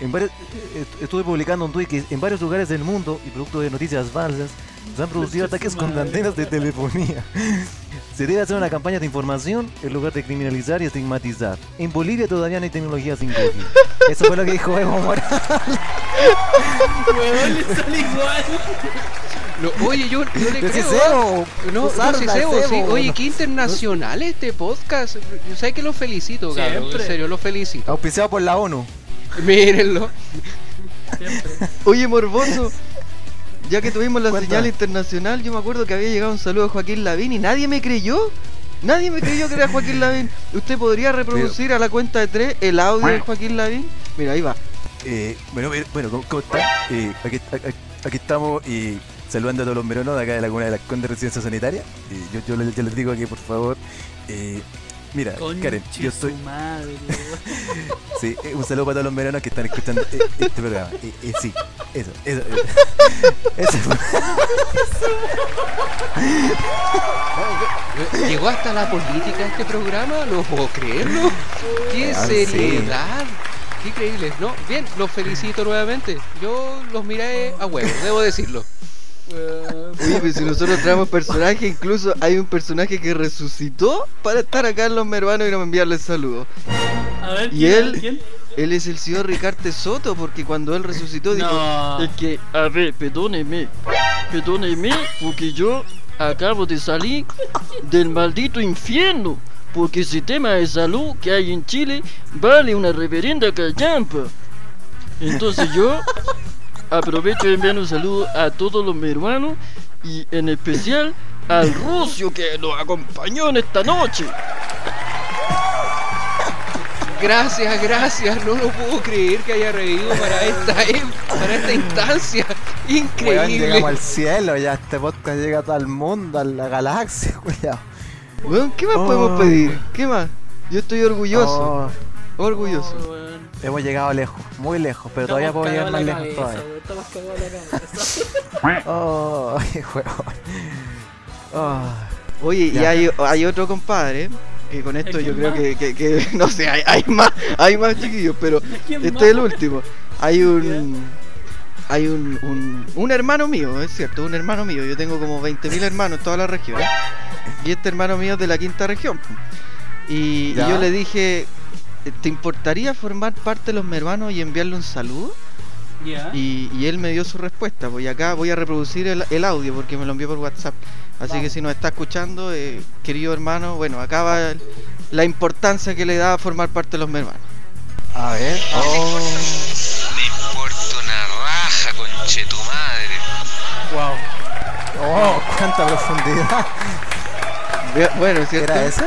en varios- est- estuve publicando un tweet que en varios lugares del mundo y producto de noticias falsas se han producido ataques con antenas de telefonía. Se debe hacer una campaña de información en lugar de criminalizar y estigmatizar. En Bolivia todavía no hay tecnología 5G. Eso fue lo que dijo Evo Morales. Huevón, le sale igual. No, oye, yo, yo le creo. ¿ah? bo, No, no, sí Oye, no. qué internacional este podcast. Yo sé que lo felicito, cabrón. En Siempre. serio, lo felicito. Auspiciado por la ONU. Mírenlo. Siempre. Oye, morboso. Ya que tuvimos la Cuenta. señal internacional, yo me acuerdo que había llegado un saludo a Joaquín Lavín y nadie me creyó. Nadie me creyó que era Joaquín Lavín. ¿Usted podría reproducir a la cuenta de tres el audio de Joaquín Lavín? Mira, ahí va. Eh, bueno, bueno, ¿cómo, cómo están? Eh, aquí, aquí- aquí estamos y saludando a todos los meronos de acá de la comuna de las Condes Residencia Sanitaria. Eh, yo, yo, les, yo les digo que por favor, eh, mira, Karen, yo estoy. madre. Sí, eh, un saludo para todos los meronos que están escuchando eh, este programa. Eh, eh, sí, eso, eso. Eso Llegó hasta la política este programa, no puedo creerlo. Qué Ah, sí. seriedad. Qué increíble. No, bien, los felicito nuevamente. Yo los miré a huevo, debo decirlo. Oye, pero si nosotros traemos personajes, incluso hay un personaje que resucitó para estar acá en los mervanos y no enviarle saludos. A ver, ¿Y él? ¿Quién? Él es el señor Ricarte Soto, porque cuando él resucitó dijo... No. Es que, a ver, perdóneme, perdóneme, porque yo acabo de salir del maldito infierno. Porque ese tema de salud que hay en Chile vale una reverenda callampa. Entonces yo aprovecho de enviar un saludo a todos los peruanos y en especial al rucio que nos acompañó en esta noche. Gracias, gracias. No lo puedo creer que haya revivido para esta, em- para esta instancia. Weón, Increíble. llegamos al cielo, ya este podcast llega a todo el mundo, a la galaxia, cuidado. Weón, ¿qué más Oh. podemos pedir? ¿Qué más? Yo estoy orgulloso, Oh, orgulloso. Oh, weón. Hemos llegado lejos, muy lejos, pero todavía puedo llegar más lejos todavía. Estamos cagados la cabeza. Oh. Oh. Oye, y hay, hay otro compadre, que con esto ¿El yo creo que, que- que- no sé, hay, hay más, hay más chiquillos, pero ¿Quién este más? es el último. Hay un, hay un, un, un hermano mío, es cierto, un hermano mío. Yo tengo como 20.000 hermanos en toda la región. Y este hermano mío es de la quinta región. Y, yo le dije, ¿te importaría formar parte de los hermanos y enviarle un saludo? Ya. Y, y él me dio su respuesta. Pues y acá voy a reproducir el, el audio porque me lo envió por WhatsApp. Así que si nos está escuchando, eh, querido hermano, bueno, acá va el- la importancia que le da a formar parte de los hermanos. A ver. Oh. Me importa una raja, conche tu madre. Wow. Oh, cuánta profundidad. Bueno, ¿cierto? ¿Era ese?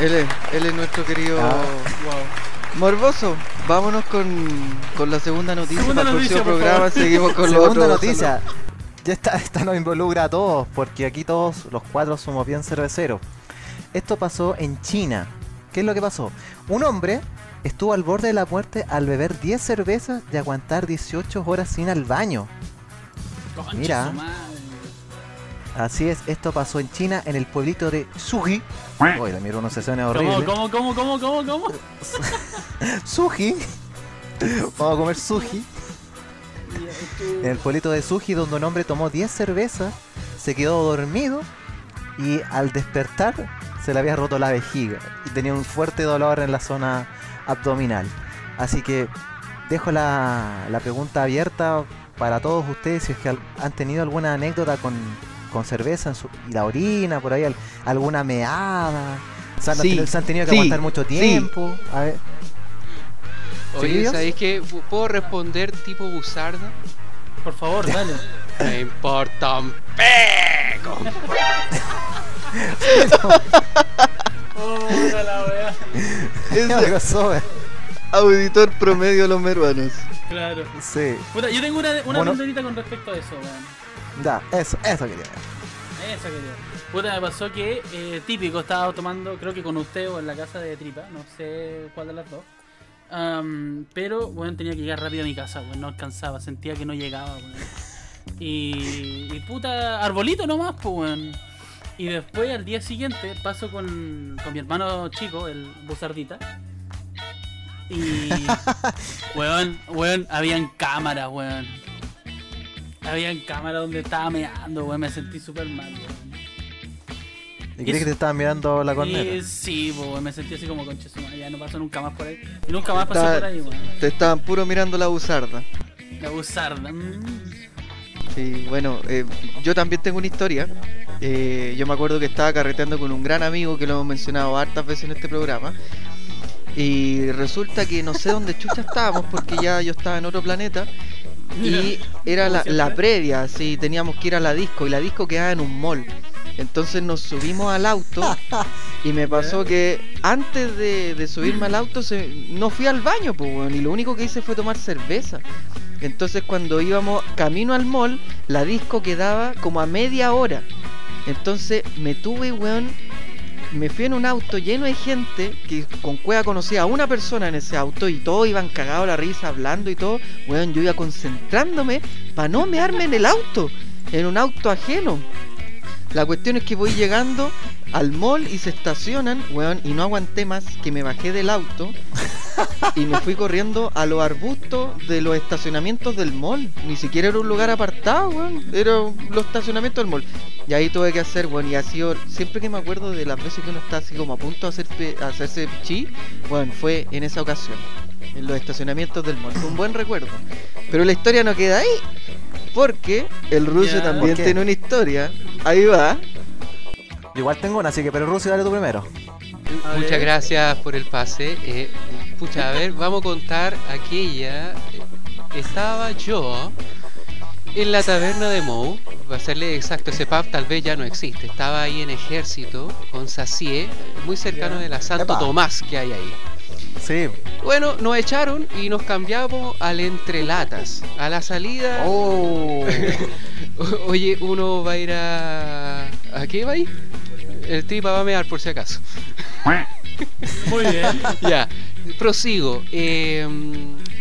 Él es, él es nuestro querido Ah. Wow. Morboso. Vámonos con, con la segunda noticia. Segunda Para el noticia, próximo por programa favor. seguimos con los Segunda noticia. Ya esta, esta nos involucra a todos, porque aquí todos los cuatro somos bien cerveceros. Esto pasó en China. ¿Qué es lo que pasó? Un hombre estuvo al borde de la muerte al beber 10 cervezas y aguantar 18 horas sin al baño. Mira. Así es, esto pasó en China, en el pueblito de Suji. Oye, mi pronunciación es ¿Cómo, horrible. cómo, cómo, cómo, cómo, cómo? Suji. Vamos a comer suji. En el pueblito de Suji, donde un hombre tomó 10 cervezas, se quedó dormido y al despertar se le había roto la vejiga y tenía un fuerte dolor en la zona abdominal. Así que dejo la, la pregunta abierta para todos ustedes si es que han tenido alguna anécdota con, con cerveza en su- y la orina, por ahí al- alguna meada. Se han, Sí, se han tenido que sí, aguantar mucho sí. tiempo. A ver, Oye. ¿sabéis qué? ¿Puedo responder tipo buzarda? Por favor, dale. Me importa un. Oh, la wea. Algo sobre. auditor promedio de los meruanos. Claro. Sí, Puta, yo tengo una, una Bueno. con respecto a eso, weón. Ya, eso, eso quería. Eso quería. Puta, me pasó que eh, típico, estaba tomando, creo que con usted o en la casa de Tripa, no sé cuál de las dos. Am, pero, bueno, tenía que llegar rápido a mi casa, weón, no alcanzaba, sentía que no llegaba, weón. Y, y puta, arbolito nomás, pues, weón. Y después, al día siguiente, paso con, con mi hermano chico, el Buzardita. Y, weón, weón, habían cámaras, weón. Habían cámaras donde estaba meando, weón, me sentí súper mal, weón. ¿Y crees que te estaban mirando la corneta? Y sí, me sentí así como concha ya no paso nunca más por ahí. Y nunca más pasé por ahí, weón. Te estaban puro mirando la buzarda. La buzarda. mm. Sí, bueno, eh, yo también tengo una historia. Eh, yo me acuerdo que estaba carreteando con un gran amigo que lo hemos mencionado hartas veces en este programa. Y resulta que no sé dónde chucha estábamos porque ya yo estaba en otro planeta. Y era la, la previa, así teníamos que ir a la disco y la disco quedaba en un mall. Entonces nos subimos al auto y me pasó que antes de, de subirme al auto se, no fui al baño, pues, weón, y lo único que hice fue tomar cerveza. Entonces cuando íbamos camino al mall, la disco quedaba como a media hora. Entonces me tuve, weón, me fui en un auto lleno de gente que con cueva conocía a una persona en ese auto y todos iban cagados la risa hablando y todo. Weón, yo iba concentrándome para no mearme en el auto, en un auto ajeno. La cuestión es que voy llegando al mall y se estacionan, weón, y no aguanté más que me bajé del auto y me fui corriendo a los arbustos de los estacionamientos del mall. Ni siquiera era un lugar apartado, weón. Era los estacionamientos del mall. Y ahí tuve que hacer, weón, y ha sido, siempre que me acuerdo de las veces que uno está así como a punto de hacer pe- hacerse pichí, weón, fue en esa ocasión. En los estacionamientos del mall. Fue un buen recuerdo. Pero la historia no queda ahí. Porque el ruso también tiene una historia. Ahí va. Igual tengo una, así que, pero Rusia, dale tú primero. A Muchas gracias por el pase. Eh, pucha, a ver, vamos a contar aquella. Estaba yo en la taberna de Mou. Va a serle exacto, ese pub tal vez ya no existe. Estaba ahí en ejército con Sacié, muy cercano de la Santo Epa. Tomás que hay ahí. Sí. Bueno, nos echaron y nos cambiamos al entrelatas. A la salida. Oh. Oye, uno va a ir a. ¿A qué va a ir? El tripa va a mear por si acaso. Muy bien. ya, prosigo. Eh,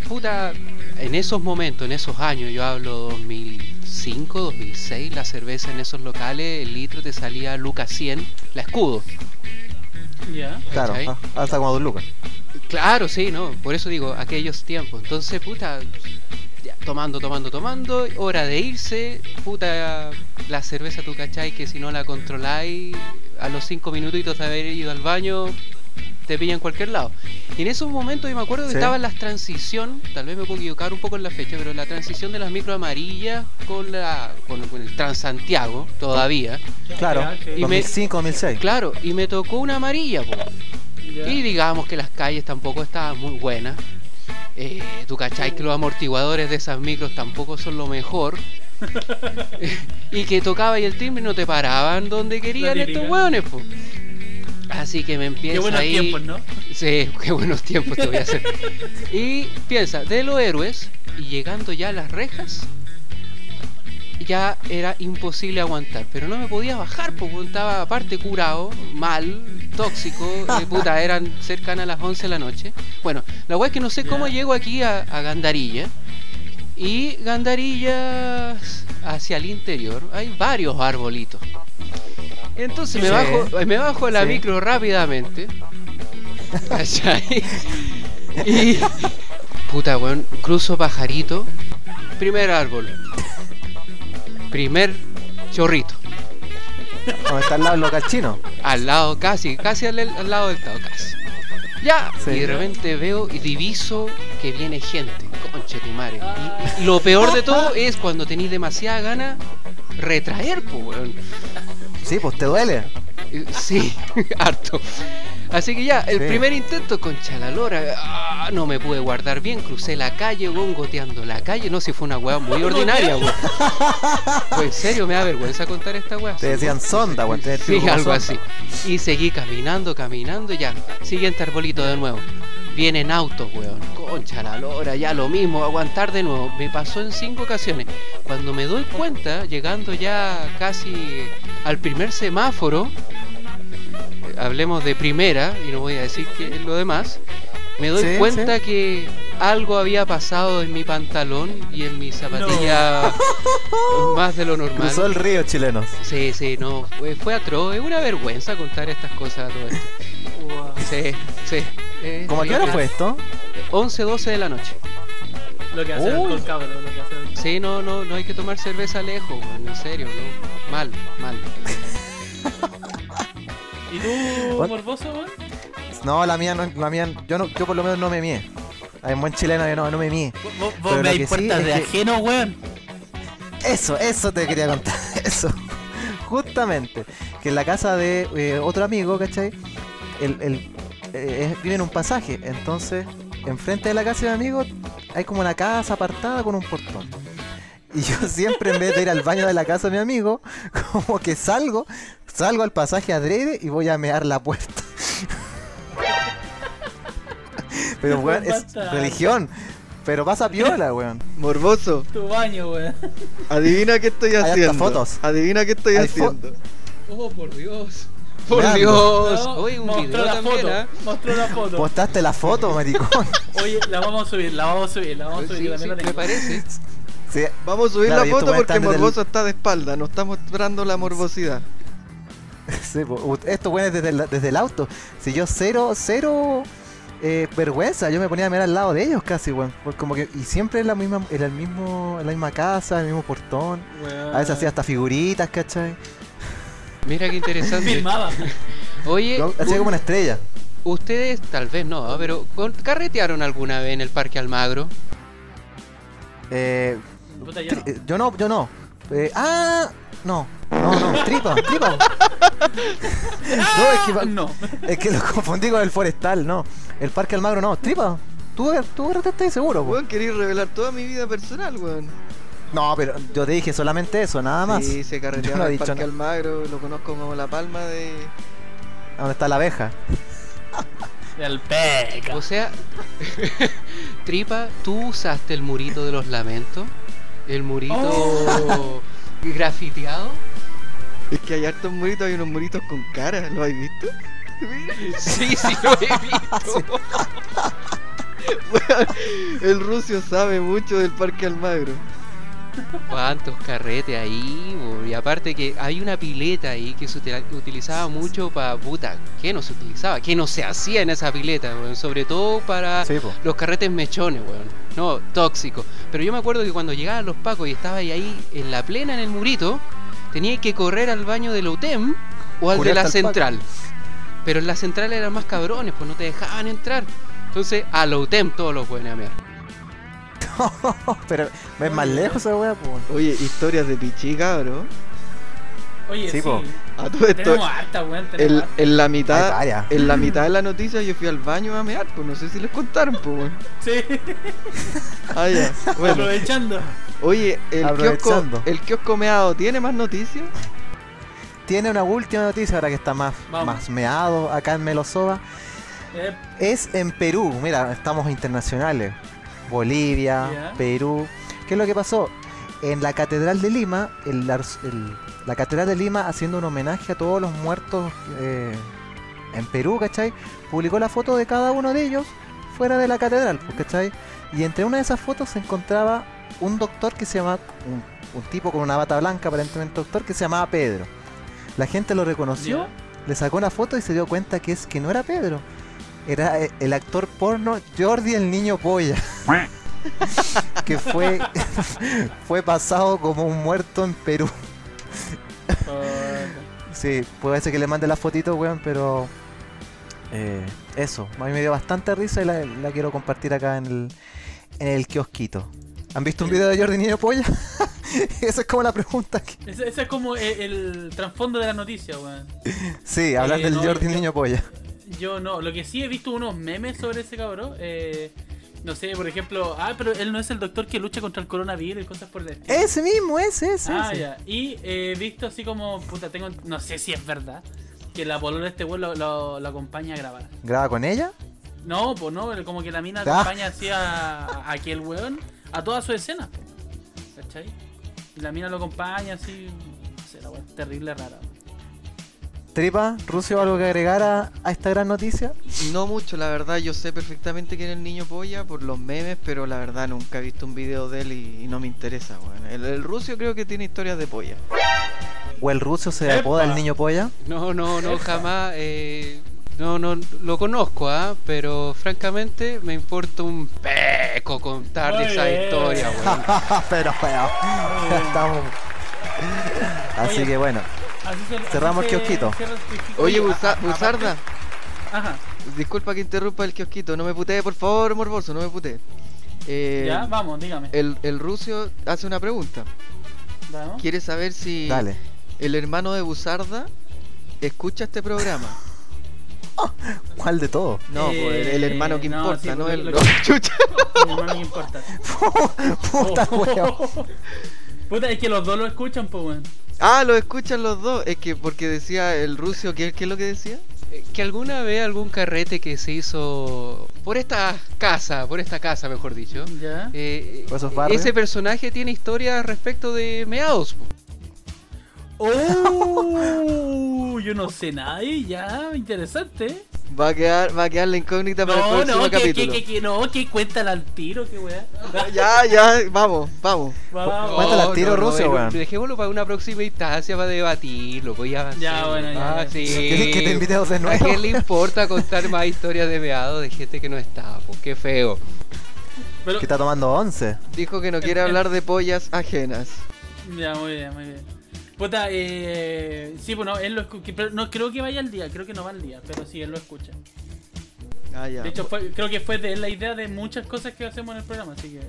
puta, en esos momentos, en esos años, yo hablo 2005, 2006, la cerveza en esos locales, el litro te salía Lucas 100, la escudo. Ya. Claro, ah, hasta como dos lucas. Claro, sí, no, por eso digo, aquellos tiempos. Entonces, puta, ya, tomando, tomando, tomando, hora de irse, puta, la cerveza tú cachai que si no la controláis, a los cinco minutitos de haber ido al baño, te pilla en cualquier lado. Y en esos momentos yo me acuerdo que Sí. estaba en la transición, tal vez me puedo equivocar un poco en la fecha, pero la transición de las micro amarillas con la con, con el Transantiago todavía. Claro. Y me- 2005, 2006. Claro, y me tocó una amarilla, po. Y digamos que las calles tampoco estaban muy buenas. Eh, Tú cachai que los amortiguadores de esas micros tampoco son lo mejor. y que tocaba y el timbre y no te paraban donde querían estos hueones, po. Así que me empieza Qué buenos ahí. tiempos, ¿no? Sí, qué buenos tiempos te voy a hacer. Y piensa, de los héroes, y llegando ya a las rejas, ya era imposible aguantar. Pero no me podía bajar, porque estaba aparte curado, mal, tóxico, eh, puta, eran cercanas a las 11 de la noche. Bueno, la weá es que no sé cómo llego aquí a, a Gandarilla. Y Gandarillas hacia el interior hay varios arbolitos. Entonces me Sí. bajo, me bajo de la Sí. micro rápidamente. Y. Puta, weón. Cruzo pajarito. Primer árbol. Primer chorrito. ¿Dónde está el lado del local chino? Al lado, casi, casi al, al lado del Tao, casi. Ya, Sí. y de repente veo y diviso que viene gente. Conche tu madre. Y lo peor de todo es cuando tenéis demasiada gana retraer, pues, weón. Sí, pues te duele. Eh, Sí, harto. Así que ya, el Sí. primer intento con Chalalora, ah, no me pude guardar bien, crucé la calle, weón, goteando la calle. No, si fue una weá muy ordinaria, weón. Pues en serio, me da vergüenza contar esta weá. Te decían sonda, weón. Sí, algo sonda. así. Y seguí caminando, caminando, ya. Siguiente arbolito de nuevo. Vienen autos, weón. Concha la lora, ya lo mismo, aguantar de nuevo. Me pasó en cinco ocasiones. Cuando me doy cuenta, llegando ya casi al primer semáforo, eh, hablemos de primera, y no voy a decir que lo demás, me doy Sí, cuenta que algo había pasado en mi pantalón y en mi zapatilla más de lo normal. Cruzó el río chilenos. Sí, sí, no, fue, fue atroz, es una vergüenza contar estas cosas a todo esto. Sí, sí. eh, ¿Cómo a qué hora fue esto? 11, 12 de la noche. Lo que hace el alcohol, cabrón, lo que hace el alcohol. Sí, no, no, no hay que tomar cerveza lejos, weón, en serio, no. Mal, mal. ¿Y tú, What? morboso, weón? No, la mía no, la mía, yo no, yo por lo menos no me mié. Hay un buen chileno que no, no me mié. Vos, vos me sí de que- ajeno, weón. Eso, eso te quería contar. Eso. Justamente. Que en la casa de eh, otro amigo, ¿cachai? El, el, eh, vive en un pasaje. Entonces, enfrente de la casa de mi amigo hay como una casa apartada con un portón. Y yo siempre en vez de ir al baño de la casa de mi amigo, como que salgo, salgo al pasaje adrede y voy a mear la puerta. Pero weón, es religión. Pero pasa piola, weón. Morboso, Tu baño, weón. adivina qué estoy haciendo. fotos. Adivina qué estoy Hay haciendo. Oh, por Dios. Por. Dios. No, Oye, un mostró video la también, foto. ¿ah? Mostró la foto. Postaste la foto, maricón. Oye, la vamos a subir, la vamos a subir, la vamos a subir. Sí, sí, la me parece. Sí, Vamos a subir Claro, la foto porque el- Morboso está de espalda, no está mostrando la morbosidad. sí, esto bueno desde el, desde el auto. Si yo cero, cero eh, vergüenza, yo me ponía a mirar al lado de ellos casi, weón. Porque Como que, y siempre en la misma, en el mismo, en la misma casa, en el mismo portón. A veces hacía hasta figuritas, ¿cachai? Mira qué interesante. Filmaba. Oye, hacía como una estrella. ustedes tal vez no, pero ¿con- ¿carretearon alguna vez en el Parque Almagro? Eh, Eh, Puta, yo no. yo no, yo no. Eh, ah, no. No, no, tripa, tripa. no, es que, Ah, No. es que lo confundí con el forestal, no. El Parque Almagro no, tripa. Tú, tú estás seguro. Weón, queréis revelar toda mi vida personal, weón. No, pero yo te dije solamente eso, nada más. Sí, se carreteaba no he en el dicho Parque. Almagro, lo conozco como la palma de... ¿Dónde está la abeja? El peca. O sea, Tripa, ¿tú usaste el murito de los lamentos? ¿El murito Oh. grafiteado? Es que hay hartos muritos, hay unos muritos con cara, ¿lo habéis visto? Sí, sí, lo he visto. El rucio sabe mucho del Parque Almagro. ¿Cuántos carretes ahí? bo? Y aparte que hay una pileta ahí que se utilizaba mucho para... Puta, ¿qué no se utilizaba? ¿Qué no se hacía en esa pileta? weón? Sobre todo para Sí, los carretes mechones, weón. No, tóxico. Pero yo me acuerdo que cuando llegaban los pacos y estaba ahí, en la plena en el murito, tenía que correr al baño del UTEM o al de la paco. central. Pero en la central eran más cabrones, pues no te dejaban entrar. Entonces, a la UTEM todos los pueden a. pero es más lejos esa weá, po. Oye, historias de Pichi, cabrón. Oye, Sí, sí. po. A todo esto, Tenemos harta, weón. Tenemos en, harta. en la mitad... En la mitad de la noticia yo fui al baño a mear, pues no sé si les contaron, pues weón. Sí. Ah, ya. Bueno, Aprovechando. oye, el kiosco, el kiosco meado, ¿tiene más noticias? Tiene una última noticia ahora que está más, Vamos. más meado acá en Melosova. Eh, Es en Perú, mira, estamos internacionales. Bolivia. Perú. ¿Qué es lo que pasó? En la Catedral de Lima, el la Catedral de Lima haciendo un homenaje a todos los muertos eh, en Perú, ¿cachai? Publicó la foto de cada uno de ellos fuera de la catedral, pues, ¿cachai? Y entre una de esas fotos se encontraba un doctor que se llama, un, un tipo con una bata blanca, aparentemente doctor, que se llamaba Pedro. La gente lo reconoció le sacó una foto y se dio cuenta que es que no era Pedro. Era eh, el actor porno Jordi el niño polla. que fue fue pasado como un muerto en Perú. Sí, puede ser que le mande la fotito, weón, pero eh, eso, a mí me dio bastante risa y la, la quiero compartir acá en el, en el kiosquito. ¿Han visto un video de Jordi Niño Polla? Esa es como la pregunta. que- Ese, ese es como el, el trasfondo de la noticia, weón. Sí, hablar Eh, del no, Jordi Niño Polla. Yo no, lo que sí he visto unos memes sobre ese cabrón. Eh, no sé, por ejemplo, ah, pero él no es el doctor que lucha contra el coronavirus y cosas por el estilo. Ese mismo, ese, ese. Ah, ese. ya. Y he visto así como, puta, tengo, no sé si es verdad, que la polola de este weón lo, lo- lo acompaña a grabar. ¿Graba con ella? No, pues no, como que la mina Ah. acompaña así a, a aquel weón a todas sus escenas. po. ¿Cachai? Y la mina lo acompaña así, no sé, la weón, terrible rara. Tripa, Rucio, ¿algo que agregar a, a esta gran noticia? No mucho, la verdad, yo sé perfectamente quién es el niño polla por los memes, pero la verdad nunca he visto un video de él y, y no me interesa, weón. El, el rucio creo que tiene historias de polla. ¿O el Rucio se Epa. apoda el niño polla? No, no, no, jamás. eh, no, no, lo conozco, ¿ah? Pero francamente me importa un peco contar de Muy esa bien. historia, weón. Pero bueno, ya estamos. Así Oye, que bueno, Así se- así Cerramos el kiosquito. el. Oye, a- Busa- a- Buzarda, Ajá, disculpa que interrumpa el kiosquito, no me putee, por favor, morboso, no me putee. Eh, ya, vamos, dígame. el, el rucio hace una pregunta. Vamos. quiere saber si Dale. el hermano de Busarda escucha este programa. ¿Cuál de todo? No, pues, el, el hermano que Eh, no, importa, sí, no el chucha. Mi hermano, ¿qué importa? Puta Oh. Puta, es que los dos lo escuchan, pues, weón. Ah, lo escuchan los dos. Es que porque decía el rucio, ¿qué, qué es lo que decía? Eh, Que alguna vez algún carrete que se hizo por esta casa, por esta casa mejor dicho, Ya. eh, Por esos barrios. ese personaje tiene historia respecto de meados. Oh, yo no sé nada y ya, interesante. Va a quedar, va a quedar la incógnita para el No, próximo no, que, que, capítulo. que, que, no, que cuéntala al tiro, que weá. Ya, ya, vamos, vamos. Vamos. Cuéntala al tiro, Rusia, eh, weón. Dejémoslo para una próxima instancia para debatirlo, pues ya. Ya, bueno, ya, Ah, ya. sí. ¿Quieres que te invitemos de ¿A nuevo? quién le importa contar más historias de meados de gente que no está? Pues qué feo. Pero, Que está tomando 11. Dijo que no quiere hablar de pollas ajenas. ya, muy bien, muy bien. Puta, eh. Sí, bueno, él lo escucha. Pero no creo que vaya al día, creo que no va al día, pero sí, él lo escucha. Ah, ya. De hecho, fue- creo que fue de la idea de muchas cosas que hacemos en el programa, así que.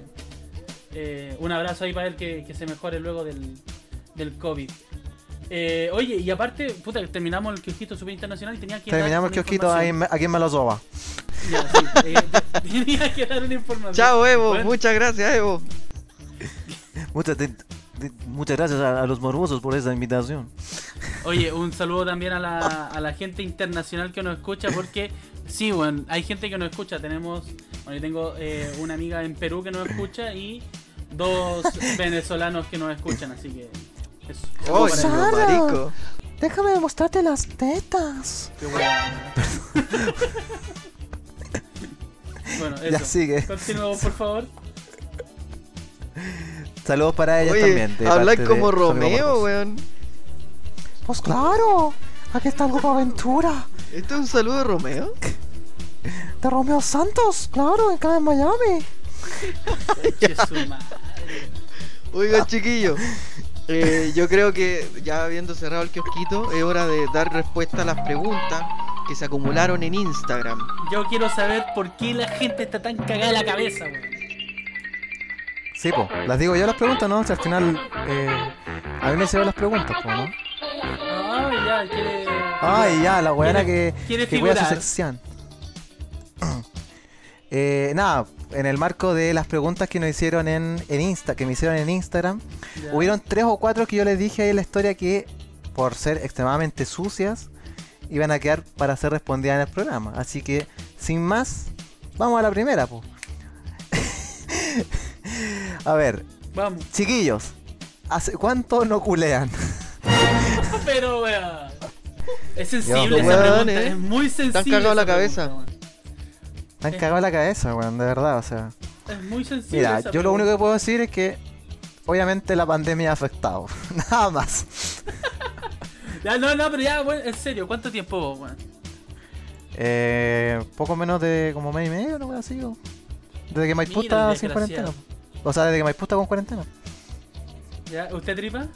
eh, un abrazo ahí para él que, que se mejore luego del, del COVID. Eh, oye, y aparte, puta, terminamos el kiosquito super internacional y tenía que. dar Terminamos el kiosquito ahí en- aquí en Melosoba. Ya, sí, eh, tenía que dar una información. Chao, Evo. Bueno, Muchas gracias, Evo. Muchas, de- muchas gracias a, a los morbosos por esa invitación. Oye, un saludo también a la, a la gente internacional que nos escucha, porque sí, bueno, hay gente que nos escucha. Tenemos, bueno, yo tengo eh, una amiga en Perú que nos escucha y dos venezolanos que nos escuchan, así que. Eso. Oh, marico. Déjame mostrarte las tetas. qué buena. bueno, eso. Ya sigue. Continuamos, por favor. Saludos para ellas Oye, también. de habláis de como Romeo, weón. Pues claro. Aquí está el grupo Aventura. ¿Esto es un saludo de Romeo? De Romeo Santos. Claro, acá en Miami. Che, su madre. Oiga, chiquillo. eh, yo creo que ya habiendo cerrado el kiosquito, es hora de dar respuesta a las preguntas que se acumularon en Instagram. Yo quiero saber por qué la gente está tan cagada en la cabeza, weón. Sí, pues. Las digo yo las preguntas, ¿no? Al final. Eh, a mí me hicieron las preguntas, po, ¿no? Ah, ya, quiere. Ay, ya, la weona que, quiere que cuida su figurar. sección. Eh, nada, en el marco de las preguntas que nos hicieron en, en Insta, que me hicieron en Instagram, Ya. hubieron tres o cuatro que yo les dije ahí en la historia que, por ser extremadamente sucias, iban a quedar para ser respondidas en el programa. Así que, sin más, vamos a la primera, pues. a ver, Vamos. chiquillos, ¿hace cuánto no culean? Pero, weón. Es sensible Yo, esa weón, pregunta, eh. es muy sensible. Te han cagado la cabeza. pregunta, weón. Me han cagado la cabeza, weón, de verdad, o sea. Es muy sensible. Mira, esa yo lo único que puedo decir es que obviamente la pandemia ha afectado. Nada más. Ya, no, no, pero ya, weón, en serio, ¿cuánto tiempo vos, weón? Eh, poco menos de como mes y medio, no así. o- Desde que Maipú está sin cuarentena. O sea, desde que Maipú está con cuarentena. ¿Ya? ¿Usted tripa?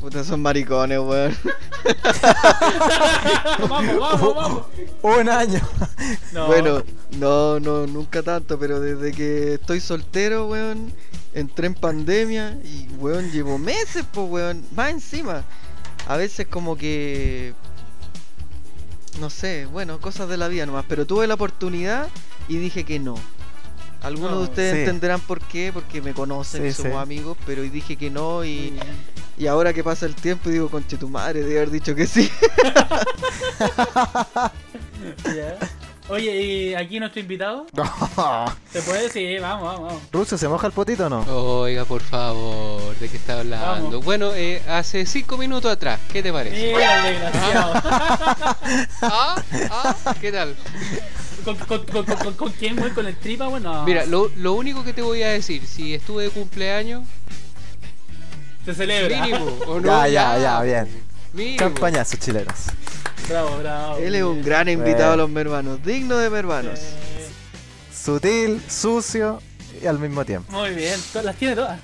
Puta, son maricones, weón. vamos, vamos, vamos. Un año. No. Bueno, no, no, nunca tanto, pero desde que estoy soltero, weón, entré en pandemia y, weón, llevo meses, pues, weón, más encima. A veces como que... No sé, bueno, cosas de la vida nomás, pero tuve la oportunidad y dije que no. Algunos No, de ustedes sí. entenderán por qué, porque me conocen Sí, y somos sí. amigos, pero y dije que no y, y ahora que pasa el tiempo digo, conche tu madre, de haber dicho que sí. Oye, ¿y aquí nuestro invitado? ¿Se puede? Sí, vamos, vamos, vamos. Ruso, ¿se moja el potito o no? Oiga, por favor, ¿de qué está hablando? Vamos. Bueno, eh, hace cinco minutos atrás, ¿qué te parece? Mira el desgraciado. ¿Ah? ¿Ah? ¿Qué tal? ¿Con, con, con, con, con- con quién voy? ¿Con el tripa? Bueno, Mira, lo, lo único que te voy a decir, si estuve de cumpleaños, se celebra. mínimo, ¿o no? ya, ya, ya, bien. Mínimo. Campañazos chilenos. Bravo, bravo. Él es un gran invitado a los mermanos, digno de mermanos. Sutil, sucio y al mismo tiempo. Muy bien, las tiene todas.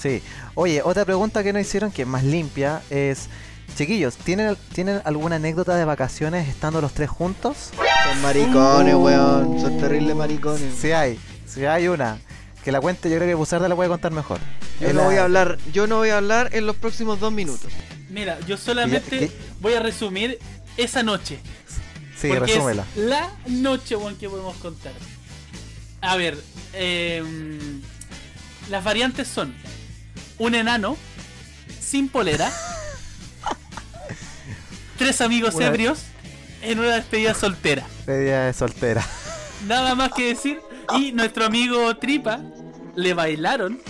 Sí. Oye, otra pregunta que nos hicieron que es más limpia es... Chiquillos, ¿tienen, ¿tienen alguna anécdota de vacaciones estando los tres juntos? Son maricones, weón. Son terribles maricones. Sí hay, sí hay una. que la cuente, yo creo que Buzarda la puede contar mejor. Yo Es no la- voy a hablar, yo no voy a hablar en los próximos dos minutos. Mira, yo solamente ¿Qué- voy a resumir esa noche. Sí, porque resúmela. es la noche, weón, que podemos contar. A ver, em, las variantes son un enano sin polera, tres amigos Una- ebrios en una despedida soltera. Despedida de soltera. Nada más que decir. Y nuestro amigo Tripa le bailaron,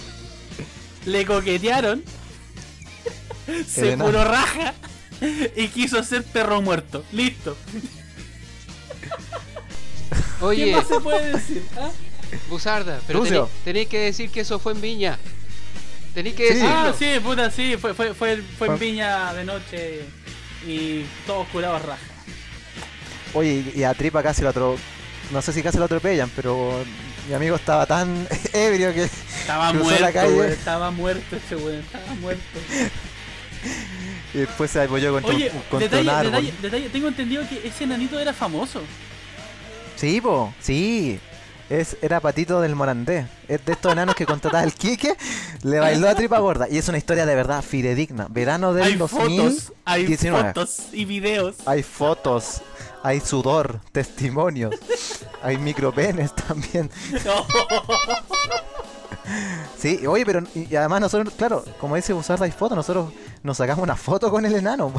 le coquetearon, se puro raja y quiso ser perro muerto. Listo. ¿Qué Oye, más se puede decir? ah? Buzarda, pero tení- tenéis que decir que eso fue en Viña. Tenéis que Sí. decirlo. Ah, sí, puta, sí, fue, fue, fue, fue en Viña de noche y todos curados raja. Oye, y a Tripa casi lo atro... No sé si casi lo atropellan, pero mi amigo estaba tan ebrio que Estaba la muerto, calle. weón, estaba muerto ese weón, estaba muerto. y después se apoyó contra, Oye, un, contra detalle, un árbol. detalle, detalle, tengo entendido que ese enanito era famoso. Sí, po, sí. Es, era Patito del Morandé. Es de estos enanos que contrataba el Quique. Le bailó a tripa gorda. Y es una historia de verdad fidedigna. Verano del hay 2019. fotos, hay fotos y videos. Hay fotos. Hay sudor, testimonios. hay micropenes también. Sí, oye, pero y además nosotros, claro, como dice Busarda, hay fotos. Nosotros nos sacamos una foto con el enano.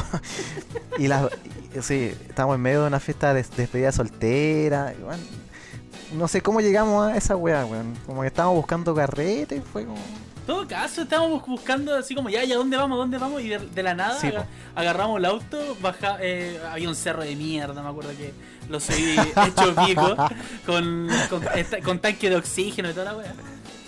y la, y- sí, estamos en medio de una fiesta de despedida soltera. y bueno, no sé cómo llegamos a esa weá, weón. Como que estábamos buscando carrete y fue como. Todo caso, estábamos buscando así como, ya, ya, ¿dónde vamos? ¿Dónde vamos? Y de, de la nada Sí, aga- po. agarramos el auto, baja, eh, había un cerro de mierda, me acuerdo que lo subí hecho pico, con, con, esta- con tanque de oxígeno y toda la weá.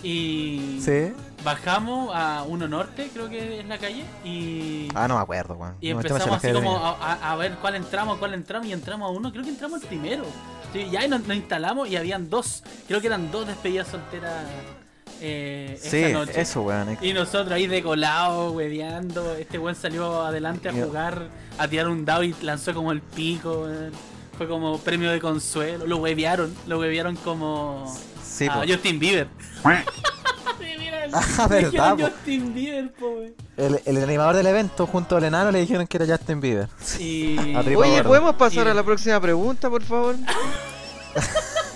Y Sí. Bajamos a Uno Norte, creo que es la calle, y... Ah, no me acuerdo, weón. Y No me empezamos así como a, ver cuál entramos, cuál entramos y entramos a uno. Creo que entramos el primero. Sí, ya y nos, nos instalamos y habían dos. Creo que eran dos despedidas solteras eh, Sí, noche. eso, weón. Y nosotros ahí decolados, hueveando. Este weón salió adelante a jugar, a tirar un dado y lanzó como el pico. weón. Fue como premio de consuelo. Lo huevearon, lo huevearon como Sí, a po. Justin Bieber. Ah, dijeron verdad, po. Justin Bieber, po, weón. El, el animador del evento junto al enano le dijeron que era Justin Bieber. Y... Oye. ¿podemos pasar Y- a la próxima pregunta, por favor?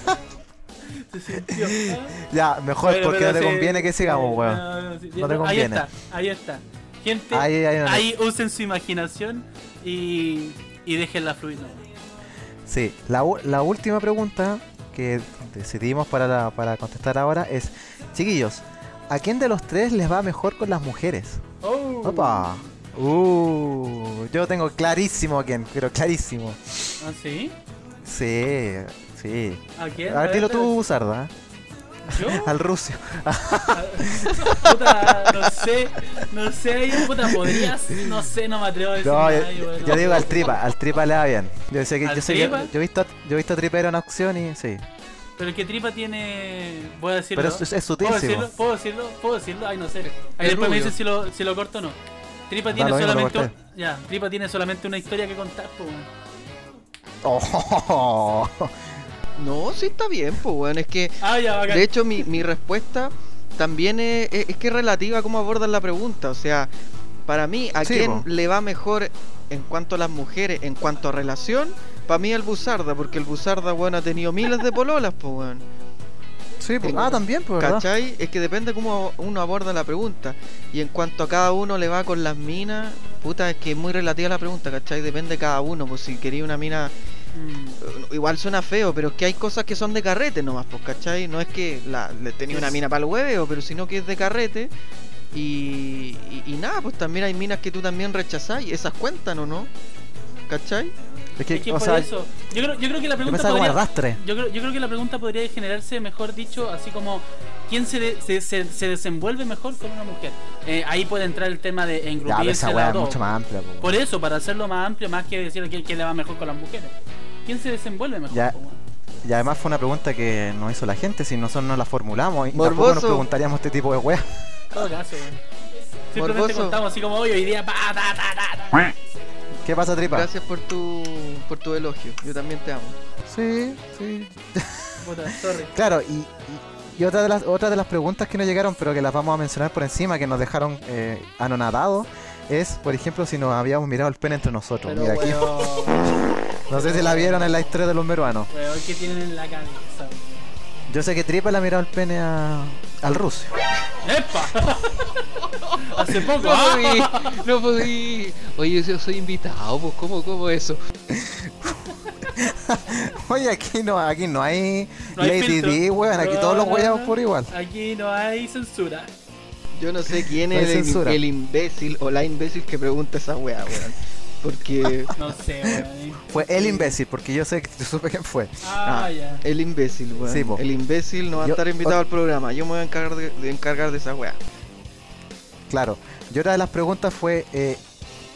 ¿ah? Ya, mejor Pero- porque pero no te sí, conviene que sigamos, sí, weón. no, no, sí, No te ahí conviene. está, ahí está. Gente, Ahí, ahí, ahí, usen su imaginación y, y déjenla fluir. ¿no? Sí, la, la última pregunta que decidimos para, la- para contestar ahora es, chiquillos, ¿a quién de los tres les va mejor con las mujeres? Oh. Opa. Uh, yo tengo clarísimo a quién, pero clarísimo. ¿Ah, sí? Sí, sí. ¿A quién? A ver, dilo tú, Sarda. ¿Yo? Al rucio. Puta, no sé, no sé, ahí, puta, podrías, no sé, no me atrevo a decir No, yo, nada, yo, yo no digo al tripa, al tripa le va bien. Yo sé que, ¿Al yo, sé que- yo he visto, yo he visto a tripero en acción y sí. Pero el que tripa tiene, voy a decirlo. Pero es, es sutil, ¿Puedo decirlo? ¿Puedo decirlo? ¿Puedo decirlo? Ay, no sé. Ahí después me dicen si lo, si lo corto o no. Tripa tiene solamente un- ya, Tripa tiene solamente una historia que contar, pues. Oh, No, sí está bien, pues, weón. Es que, Ah, ya, bacán. de hecho, mi, mi respuesta también es, es- es que es relativa a cómo abordan la pregunta. O sea, para mí, ¿a Sí, quién po. le va mejor en cuanto a las mujeres, en cuanto a relación? Para mí el Buzarda, porque el Buzarda, weón, ha tenido miles de pololas, pues, weón. sí, pues, ah, también, pues, ¿verdad? ¿Cachai? Es que depende cómo uno aborda la pregunta. Y en cuanto a cada uno le va con las minas, puta, es que es muy relativa la pregunta, ¿cachai? Depende de cada uno. Pues si quería una mina, Mm. eh, igual suena feo, pero es que hay cosas que son de carrete nomás, pues, ¿cachai? No es que la, le tenía una mina para el hueveo, pero sino que es de carrete. Y, y, y nada, pues también hay minas que tú también rechazás y esas cuentan o no, ¿cachai? Es que, Es que o por sea, eso, yo creo, yo creo que la pregunta podría, arrastre. yo creo, yo creo que la pregunta podría generarse, mejor dicho, así como quién se, de- se, se, se desenvuelve mejor con una mujer. Eh, ahí puede entrar el tema de engrupirse esa la weá es dos. mucho más amplia, po. Por eso, para hacerlo más amplio, más que decir quién, quién le va mejor con las mujeres. ¿Quién se desenvuelve mejor? Ya. Y además fue una pregunta que nos hizo la gente, si nosotros no la formulamos y tampoco Morboso. nos preguntaríamos este tipo de weas. Todo caso, weón. Simplemente Morboso. contamos así como hoy, hoy día, pa, ta, ta, ta, ta. ¿Qué pasa, tripa? Gracias por tu, por tu elogio, yo también te amo. Sí, sí. Puta, sorry. Claro, y, y- Y otra de las otras de las preguntas que nos llegaron, pero que las vamos a mencionar por encima, que nos dejaron eh, anonadados, es, por ejemplo, si nos habíamos mirado el pene entre nosotros. Pero Mira aquí. weón, No sé si la vieron en la historia de los meruanos. ¿qué tienen en la cabeza? Yo sé que Tripa le ha mirado el pene a- al ruso. ¡Epa! Hace poco, No podí, no podí. Oye, yo soy invitado, pues, ¿cómo, cómo eso? Oye, aquí no, aquí no hay No hay Lady filtro. D, weón. Aquí No, todos los no, por igual. Aquí no hay censura. Yo no sé quién No hay es el, censura. el imbécil o la imbécil que pregunta esa weá, weón. Porque. No sé, weón. Fue el imbécil, porque yo sé que yo supe quién fue. Ah, Ah, ya. el imbécil, weón. Sí, el imbécil no va a estar invitado o- al programa. Yo me voy a encargar de, de encargar de esa weá. Claro. Y otra de las preguntas fue: eh,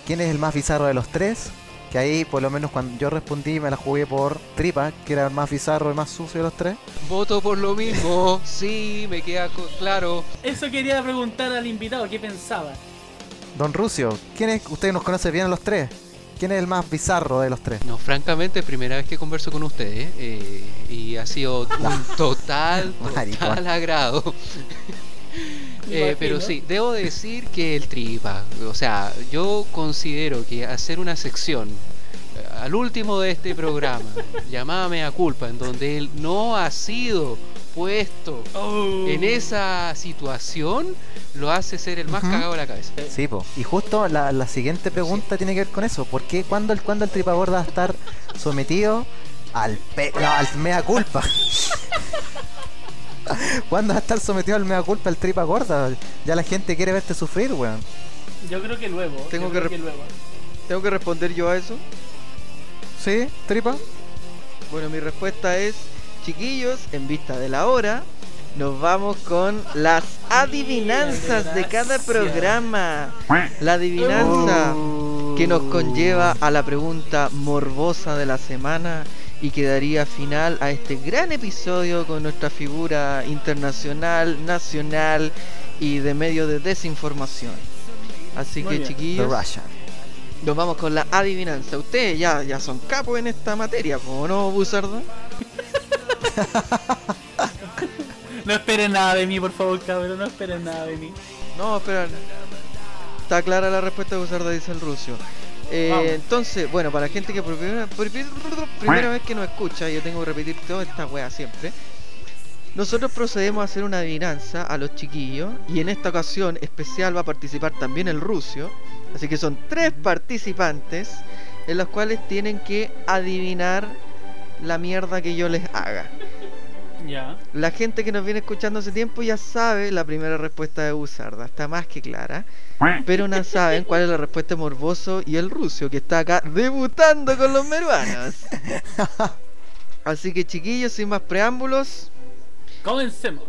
¿quién es el más bizarro de los tres? Que ahí, por lo menos, cuando yo respondí, me la jugué por Tripa, que era el más bizarro y más sucio de los tres. Voto por lo mismo. Sí, me queda claro. Eso quería preguntar al invitado, ¿qué pensaba? Don Rucio, ¿quién es? Usted nos conoce bien a los tres. ¿Quién es el más bizarro de los tres? No, francamente, primera vez que converso con ustedes eh, y ha sido un total, total agrado. Eh, pero sí, debo decir que el tripa, o sea, yo considero que hacer una sección eh, al último de este programa, llamada Mea Culpa, en donde él no ha sido puesto Oh. en esa situación, lo hace ser el más cagado de la cabeza. Sí, po. Y justo la, la siguiente pregunta tiene que ver con eso. ¿Por qué? ¿Cuándo el, cuándo el Tripa Gorda va a estar sometido al pe... No, al mea culpa? ¿Cuándo va a estar sometido al mea culpa el Tripa Gorda? Ya la gente quiere verte sufrir, weón. Yo creo que luego. Tengo que rep- luego. ¿Tengo que responder yo a eso? ¿Sí, Tripa? Bueno, mi respuesta es, chiquillos, en vista de la hora, nos vamos con las adivinanzas de cada programa. La adivinanza que nos conlleva a la pregunta morbosa de la semana y que daría final a este gran episodio con nuestra figura internacional, nacional y de medio de desinformación. Así Muy que bien. Chiquillos, nos vamos con la adivinanza. Ustedes ya, ya son capos en esta materia, ¿o no, Buzardo? No esperen nada de mí, por favor, cabrón. No esperen nada de mí. No, espera. Está clara la respuesta de Buzardo, dice el ruso. Eh, entonces, bueno, para la gente que por primera, por pri- primera vez que nos escucha, yo tengo que repetir toda esta wea siempre. Nosotros procedemos a hacer una adivinanza a los chiquillos y en esta ocasión especial va a participar también el ruso. Así que son tres participantes en los cuales tienen que adivinar la mierda que yo les haga. Ya. La gente que nos viene escuchando hace tiempo ya sabe la primera respuesta de Buzarda, está más que clara. Pero no saben cuál es la respuesta de Morboso y el Rucio, que está acá debutando con los meruanos. Así que chiquillos, sin más preámbulos, Comencemos.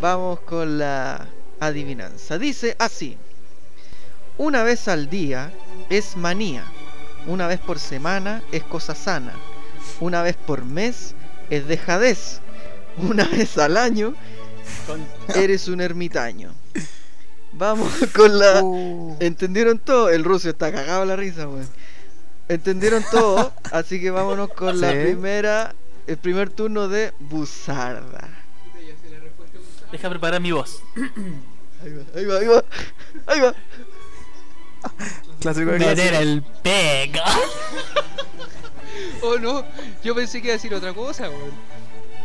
vamos con la adivinanza. Dice así: Una vez al día es manía, una vez por semana es cosa sana, una vez por mes es dejadez, una vez al año eres un ermitaño. Vamos con la. Uh, ¿Entendieron todo? El ruso está cagado la risa, weón. ¿Entendieron todo? Así que vámonos con la primera. El primer turno de Buzarda. Deja preparar mi voz. Ahí va, ahí va, ahí va. Ahí va. clásico de Meter clásico. el pega. Oh no, yo pensé que iba a decir otra cosa, weón.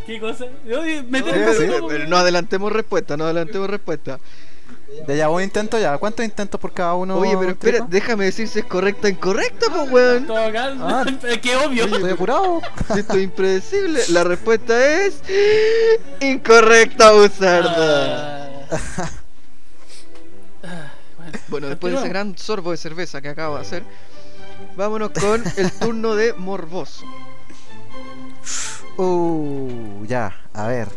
¿Qué cosa? Oye, el sí. pega. Pero no adelantemos respuesta, no adelantemos respuesta. Ya, ya, un intento ya. ¿Cuántos intentos por cada uno? Oye, pero espera, Tripa? déjame decir si es correcta o incorrecta, pues, weón. Ah. Es que obvio. Estoy apurado. Si Esto es impredecible. La respuesta es. Incorrecta, Buzarda. Ah. Ah, bueno. Bueno, después de ese gran sorbo de cerveza que acabo de hacer, vámonos con el turno de Morboso. Uh, ya, a ver.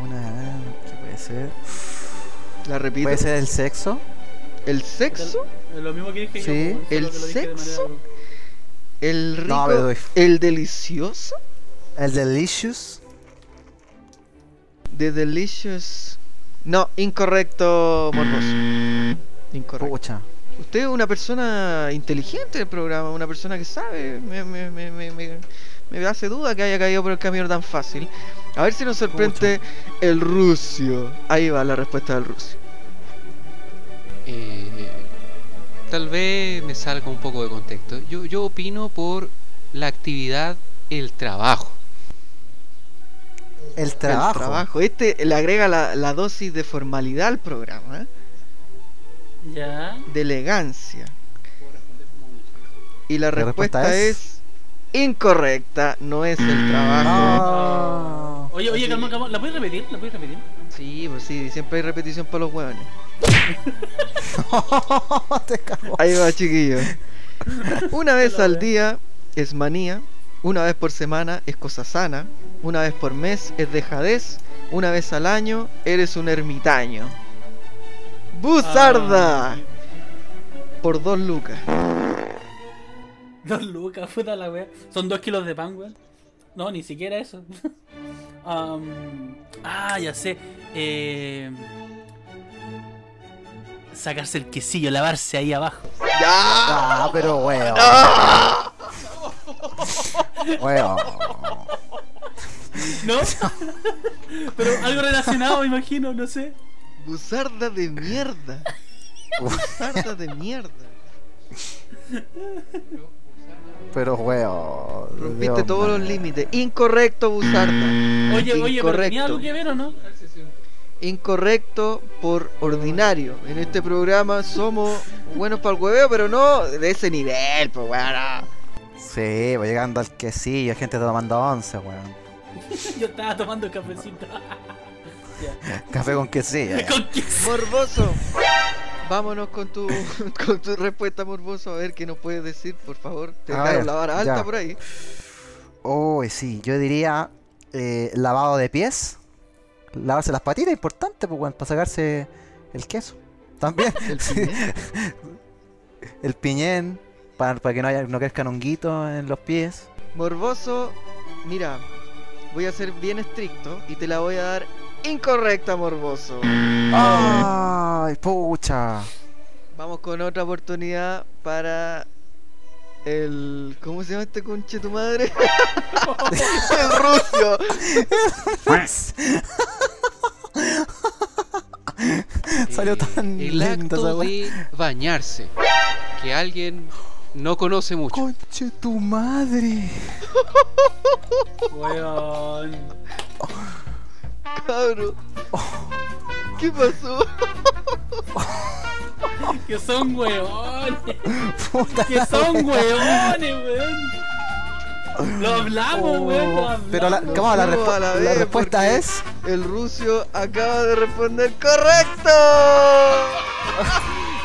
Una. ¿Qué puede ser? La repito. ¿Puede ser el sexo? El sexo, Lo mismo que dije Sí. yo. pues, ¿El de sexo? el rico, No, pero doy- el delicioso, ¿El delicious? de delicious. No, incorrecto, Morboso. Incorrecto. Pucha. Usted es una persona inteligente del programa, una persona que sabe. Me, me, me, me, me- me hace duda que haya caído por el camino tan fácil. A ver si nos sorprende el rucio. Ahí va la respuesta del rucio. Eh, tal vez me salga un poco de contexto. Yo, yo opino por la actividad, el trabajo. El trabajo. El trabajo. Este le agrega la, la dosis de formalidad al programa, ¿eh? Ya. de elegancia. Y la, La respuesta, respuesta es... es- incorrecta, no es el trabajo. No. Oye, oye, calma, calma. ¿La puedes repetir? ¿La puedes repetir? Sí, pues sí, siempre hay repetición para los hueones. Te cago. Ahí va, chiquillos. Una vez al día es manía, una vez por semana es cosa sana, una vez por mes es dejadez, una vez al año eres un ermitaño. ¡Buzarda! Ah. Por dos lucas. Dos lucas, puta la wea. Son dos kilos de pan, weón. No, ni siquiera eso. Am, ah, ya sé. Eh, sacarse el quesillo, lavarse ahí abajo. Ah, pero weón. Weón. ¿No? Pero algo relacionado, me imagino, no sé. Buzarda de mierda. Buzarda de mierda. Pero weón. Rompiste Dios todos los límites. Incorrecto, Buzarda. Oye, oye, pero ¿tenía algo que ver o no? Incorrecto por ordinario. En este programa somos buenos para el hueveo, pero no de ese nivel, pues weón. Sí, va llegando al quesillo, hay gente tomando once, weón. Yo estaba tomando cafecito. Café con quesillo. ya. Con queso. Morboso. Vámonos con tu, con tu respuesta, Morboso. A ver qué nos puedes decir, por favor. Te A dejaron ver, la vara alta ya. por ahí. Uy, sí, yo diría eh, lavado de pies. Lavarse las patitas, importante, pues, para sacarse el queso. También. El Sí. piñén. El piñén, para, para que no, haya, no crezcan honguitos en los pies. Morboso, mira, voy a ser bien estricto y te la voy a dar incorrecta, Morboso. ¡Ay, pucha! Vamos con otra oportunidad para el. ¿Cómo se llama este conche tu madre? el rucio. Salió Eh, tan el esa acto de bañarse, que alguien no conoce mucho. ¡Conche tu madre! Weón. Cabro. ¿Qué pasó? Que son weones. Puta Que son weones, weón. Lo hablamos, Oh, weón. Lo hablamos. Pero la, ¿cómo? la, respu- la respuesta es. El rucio acaba de responder correcto.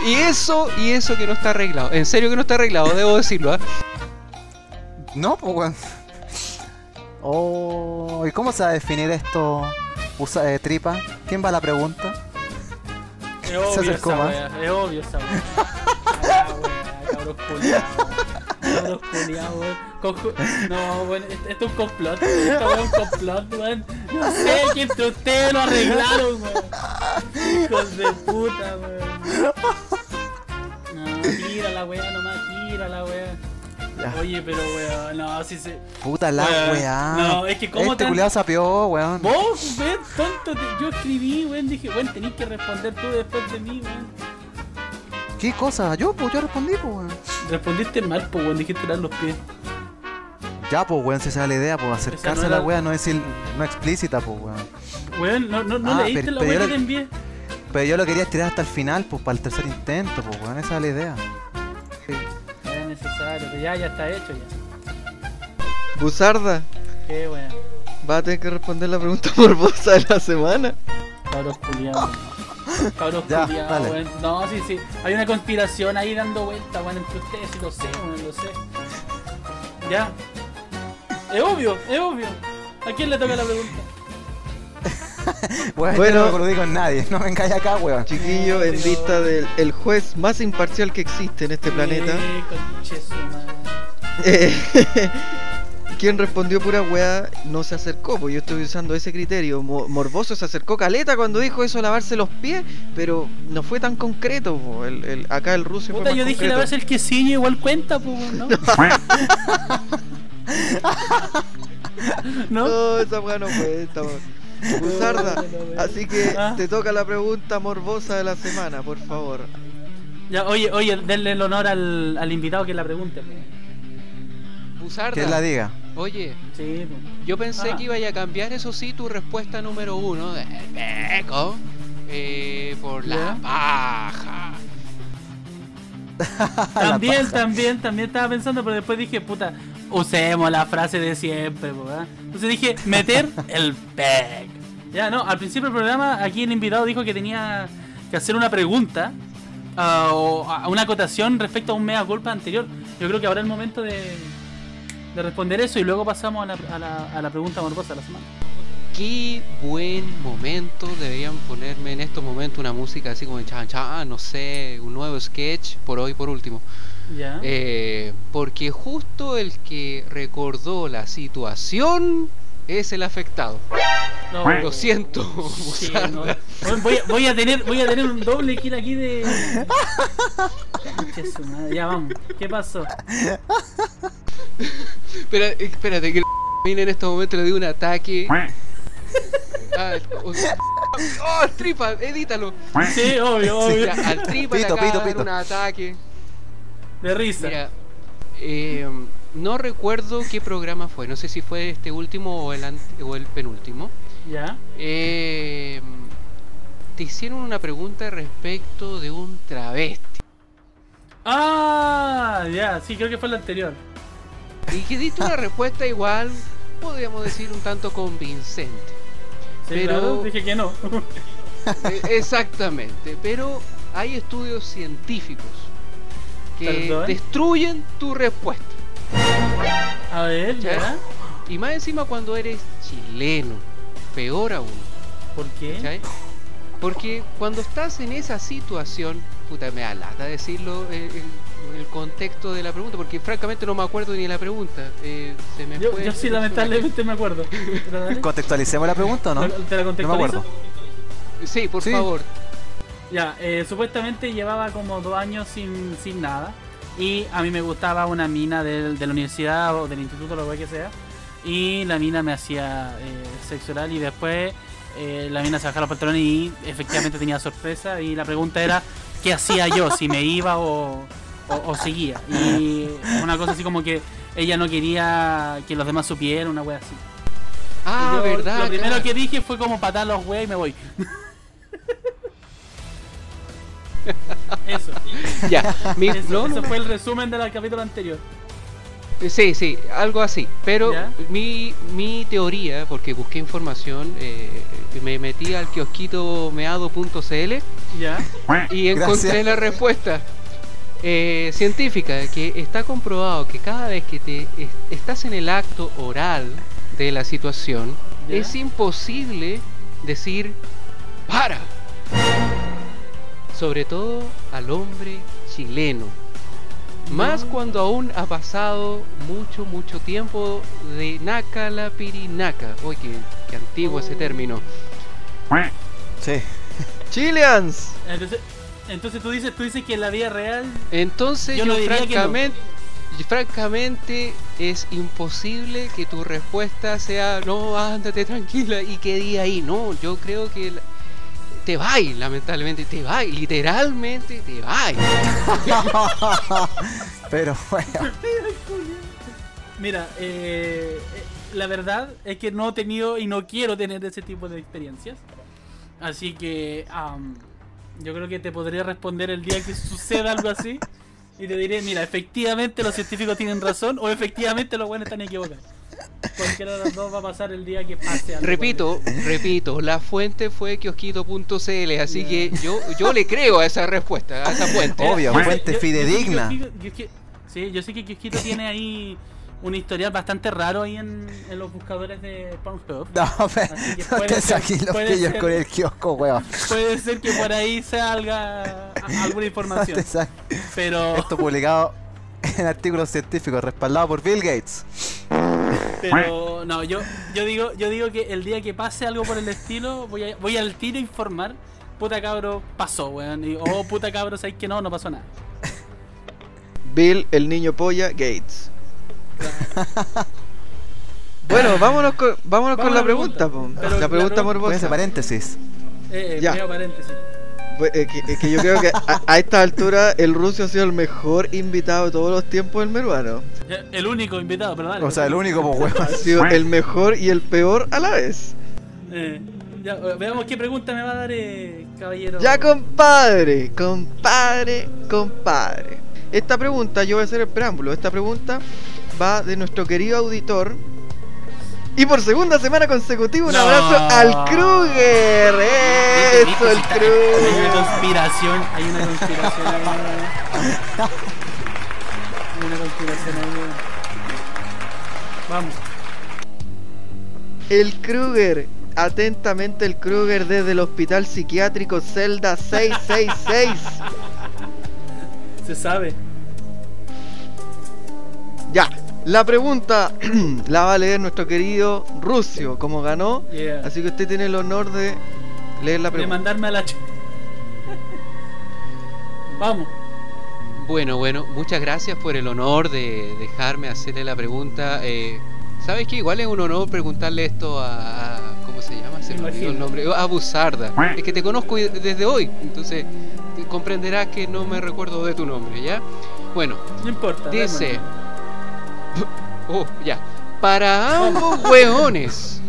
Y eso, y eso que no está arreglado. En serio que no está arreglado, debo decirlo. ¿ah? No, pues weón. Oh, ¿y cómo se va a definir esto? Usa, eh, tripa. ¿Quién va a la pregunta? Es Se obvio acercó esa más. wea, es obvio esa wea. Ah, wea, cabros culiados. Cabros culiados, weón. No, weón, esto esto es un complot. Esto es un complot, weón. No sé que entre ustedes lo arreglaron, weón. Hijos de puta, weón. No, tira la wea nomás, tira la wea. Ya. Oye, pero weón, no, si se. Puta la Weón, weá. no, es que cómo Este tan- culiado sapió, weón. Vos, ven, tonto, te- yo escribí, weón, dije, weón, tenés que responder tú después de mí, weón. ¿Qué cosa? Yo, pues yo respondí, pues weón. Respondiste mal, pues, weón, dijiste dar los pies. Ya, pues weón, si esa es la idea, pues acercarse no a la weá no es il- no explícita, pues weón. Weón, no, no, no Ah, leíste pero- la yo que te envié. Pero yo lo quería estirar hasta el final, pues para el tercer intento, pues weón, esa es la idea. Ya, ya está hecho ya. Buzarda, Qué weón. va a tener que responder la pregunta morbosa de la semana. Cabros culiados. Cabros culiados, weón. No, sí, sí. Hay una conspiración ahí dando vuelta, weón, entre ustedes, y lo sé, weón, lo sé. Ya. Es obvio, es obvio. ¿A quién le toca la pregunta? Bueno. yo no me con nadie, no vengáis acá, weón. Chiquillo, en vista del el juez más imparcial que existe en este planeta. Eh, quien respondió pura weá no se acercó, pues yo estoy usando ese criterio. Mo- Morboso se acercó caleta cuando dijo eso lavarse los pies, pero no fue tan concreto. po. El, el- acá el ruso fue Puta, más yo dije concreto. la vez el quesillo igual cuenta, pues, ¿no? ¿No? No, esa weá no cuenta, weón. Buzarda, así que Ah. te toca la pregunta morbosa de la semana, por favor. Ya, oye, oye, denle el honor al, al invitado que la pregunte. po. Buzarda, Que la diga. Oye, Sí, yo pensé Ah. que iba a cambiar, eso sí, tu respuesta número uno de Beco eh, por la paja. También, también, también estaba pensando, pero después dije, puta, usemos la frase de siempre, ¿verdad? Entonces dije, meter el peg. Ya, no, al principio del programa, aquí el invitado dijo que tenía que hacer una pregunta ah, o a- una acotación respecto a un mea culpa anterior. Yo creo que ahora es el momento de, de responder eso y luego pasamos a la, a la, a la pregunta morbosa de la semana. Qué buen momento, deberían ponerme en estos momentos una música así como de chan chan, no sé, un nuevo sketch, por hoy por último. Ya. Eh, porque justo el que recordó la situación es el afectado. No, Lo siento, Sí, Buzarda. no. voy, a, voy a tener voy a tener un doble kill aquí de ya vamos qué pasó Espera, espérate, que viene en este momento le dio un ataque. Ah, ¡Oh, el tripa! Edítalo. sí obvio obvio al tripa le Pito, pito, dar pito. un ataque. de risa Mira, eh, no recuerdo qué programa fue. No sé si fue este último o el, ante- o el penúltimo. ya Eh, te hicieron una pregunta respecto de un travesti. ah ya sí creo que fue el anterior Y que diste una respuesta igual, podríamos decir, un tanto convincente. Sí, Pero- claro, dije que no Eh, Exactamente, pero hay estudios científicos que Perdón. destruyen tu respuesta. a ver ya. Y más encima cuando eres chileno, peor aún. ¿por qué? Porque cuando estás en esa situación, puta, me da lata decirlo eh, el, contexto de la pregunta, porque francamente no me acuerdo ni de la pregunta. eh, se me yo, fue- yo sí lamentablemente me acuerdo. ¿Contextualicemos la pregunta o no? ¿Te la No me contextualizo? acuerdo. Sí, por Sí. favor. Ya, eh, supuestamente llevaba como dos años sin, sin nada. Y a mí me gustaba una mina del- de la universidad o del instituto, lo que sea. Y la mina me hacía eh, sexo oral y después eh, la mina se bajaba los pantalones y efectivamente tenía sorpresa. Y la pregunta era, ¿qué hacía yo? Si me iba o, o- o seguía. Y una cosa así como que ella no quería que los demás supieran, una wea así. Ah, yo, verdad. Lo primero claro. que dije fue como patar los weas y me voy. Eso. Ya, mi- Eso, no, no, ese fue el resumen del capítulo anterior. Sí, sí, algo así. Pero ¿Ya? mi, mi teoría, porque busqué información, eh, me metí al kiosquito meado.cl ¿Ya? y encontré Gracias. la respuesta eh, científica, que está comprobado que cada vez que te es- estás en el acto oral de la situación, ¿Ya? es imposible decir para. Sobre todo al hombre chileno. Más cuando aún ha pasado mucho, mucho tiempo de naca la pirinaca. Uy, qué, qué antiguo ese término. Sí. Chileans. Entonces, entonces tú dices, tú dices que en la vida real Entonces Yo yo, que no. francamente, y francamente es imposible que tu respuesta sea no, ándate tranquila y quedé ahí. No, yo creo que la- te vais, lamentablemente, te vais, literalmente te vais. Pero bueno. Mira, eh, eh, la verdad es que no he tenido y no quiero tener ese tipo de experiencias. Así que yo creo que te podría responder el día que suceda algo así. Y te diré, mira, efectivamente los científicos tienen razón o efectivamente los buenos están equivocados. Cualquiera de los dos va a pasar el día que pase algo. Repito, repito, la fuente fue kiosquito.cl, así que yo, yo le creo a esa respuesta, a esa fuente. Obvio, fuente yo- yo fidedigna. Yo Sí, yo sé que Kiosquito tiene ahí un historial bastante raro ahí en, en los buscadores de Pornhub. No, que no te saques los pillos con el kiosco, weón. Puede ser que por ahí salga alguna No información. te saques. Pero, Esto publicado en artículos científicos, respaldado por Bill Gates. pero no, yo, yo digo, yo digo que el día que pase algo por el estilo, voy, a, voy al tiro a informar. Puta cabro, pasó, weón. Y, oh, puta cabro, sabes que no, no pasó nada. Bill, el niño polla, Gates. Bueno, vámonos con, vámonos con a la pregunta, pregunta. po. Pero la pregunta la pre- Póngase morbosa. paréntesis. Eh, eh, Ya. paréntesis. Pues, es, que, yo creo que a, a esta altura el ruso ha sido el mejor invitado de todos los tiempos del meruano. Eh, El único invitado, pero dale. O sea, el único, pues, Ha sido el mejor y el peor a la vez. Eh, ya, eh, veamos qué pregunta me va a dar, eh, caballero. Ya compadre, compadre, compadre. Esta pregunta, yo voy a hacer el preámbulo. Esta pregunta va de nuestro querido auditor. Y por segunda semana consecutiva un No. abrazo al Kruger. Eso, el Hay una Kruger. conspiración, hay una conspiración ahí. Hay una conspiración ahí. Vamos. El Kruger. Atentamente el Kruger desde el hospital psiquiátrico Celda 666. Se sabe. Ya, la pregunta la va a leer nuestro querido Rusio, como ganó. Yeah. Así que usted tiene el honor de leer la de pregunta. mandarme a la ch... Vamos. Bueno, bueno, muchas gracias por el honor de dejarme hacerle la pregunta. Eh, ¿Sabes qué? Igual es un honor preguntarle esto a... a- ¿Cómo se llama? Se me Me olvidó el imagino. nombre. A Buzarda. Es que te conozco desde hoy, entonces comprenderás que no me recuerdo de tu nombre, ¿ya? Bueno, No importa. dice... démosle. Oh, ya. Para ambos hueones.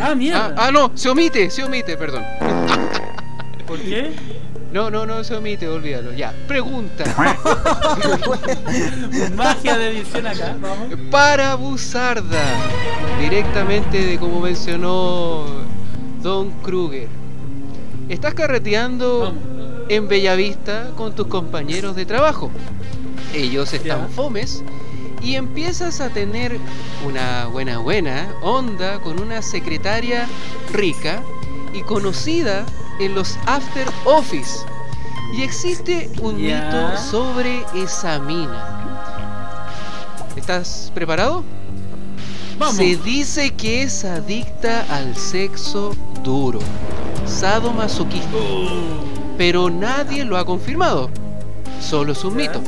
Ah, Ah, mierda. ah, no, se omite, se omite, perdón. ¿Por qué? No, no, no se omite, olvídalo. Ya, pregunta. Magia de edición acá. Vamos. Para Buzarda, directamente de como mencionó Don Kruger. Estás carreteando Vamos. en Bellavista con tus compañeros de trabajo. Ellos están Ya. fomes y empiezas a tener una buena buena onda con una secretaria rica y conocida en los after office. Y existe un mito sobre esa mina. ¿Estás preparado? Vamos. Se dice que es adicta al sexo duro, sadomasoquista, pero nadie lo ha confirmado. Solo es un mito.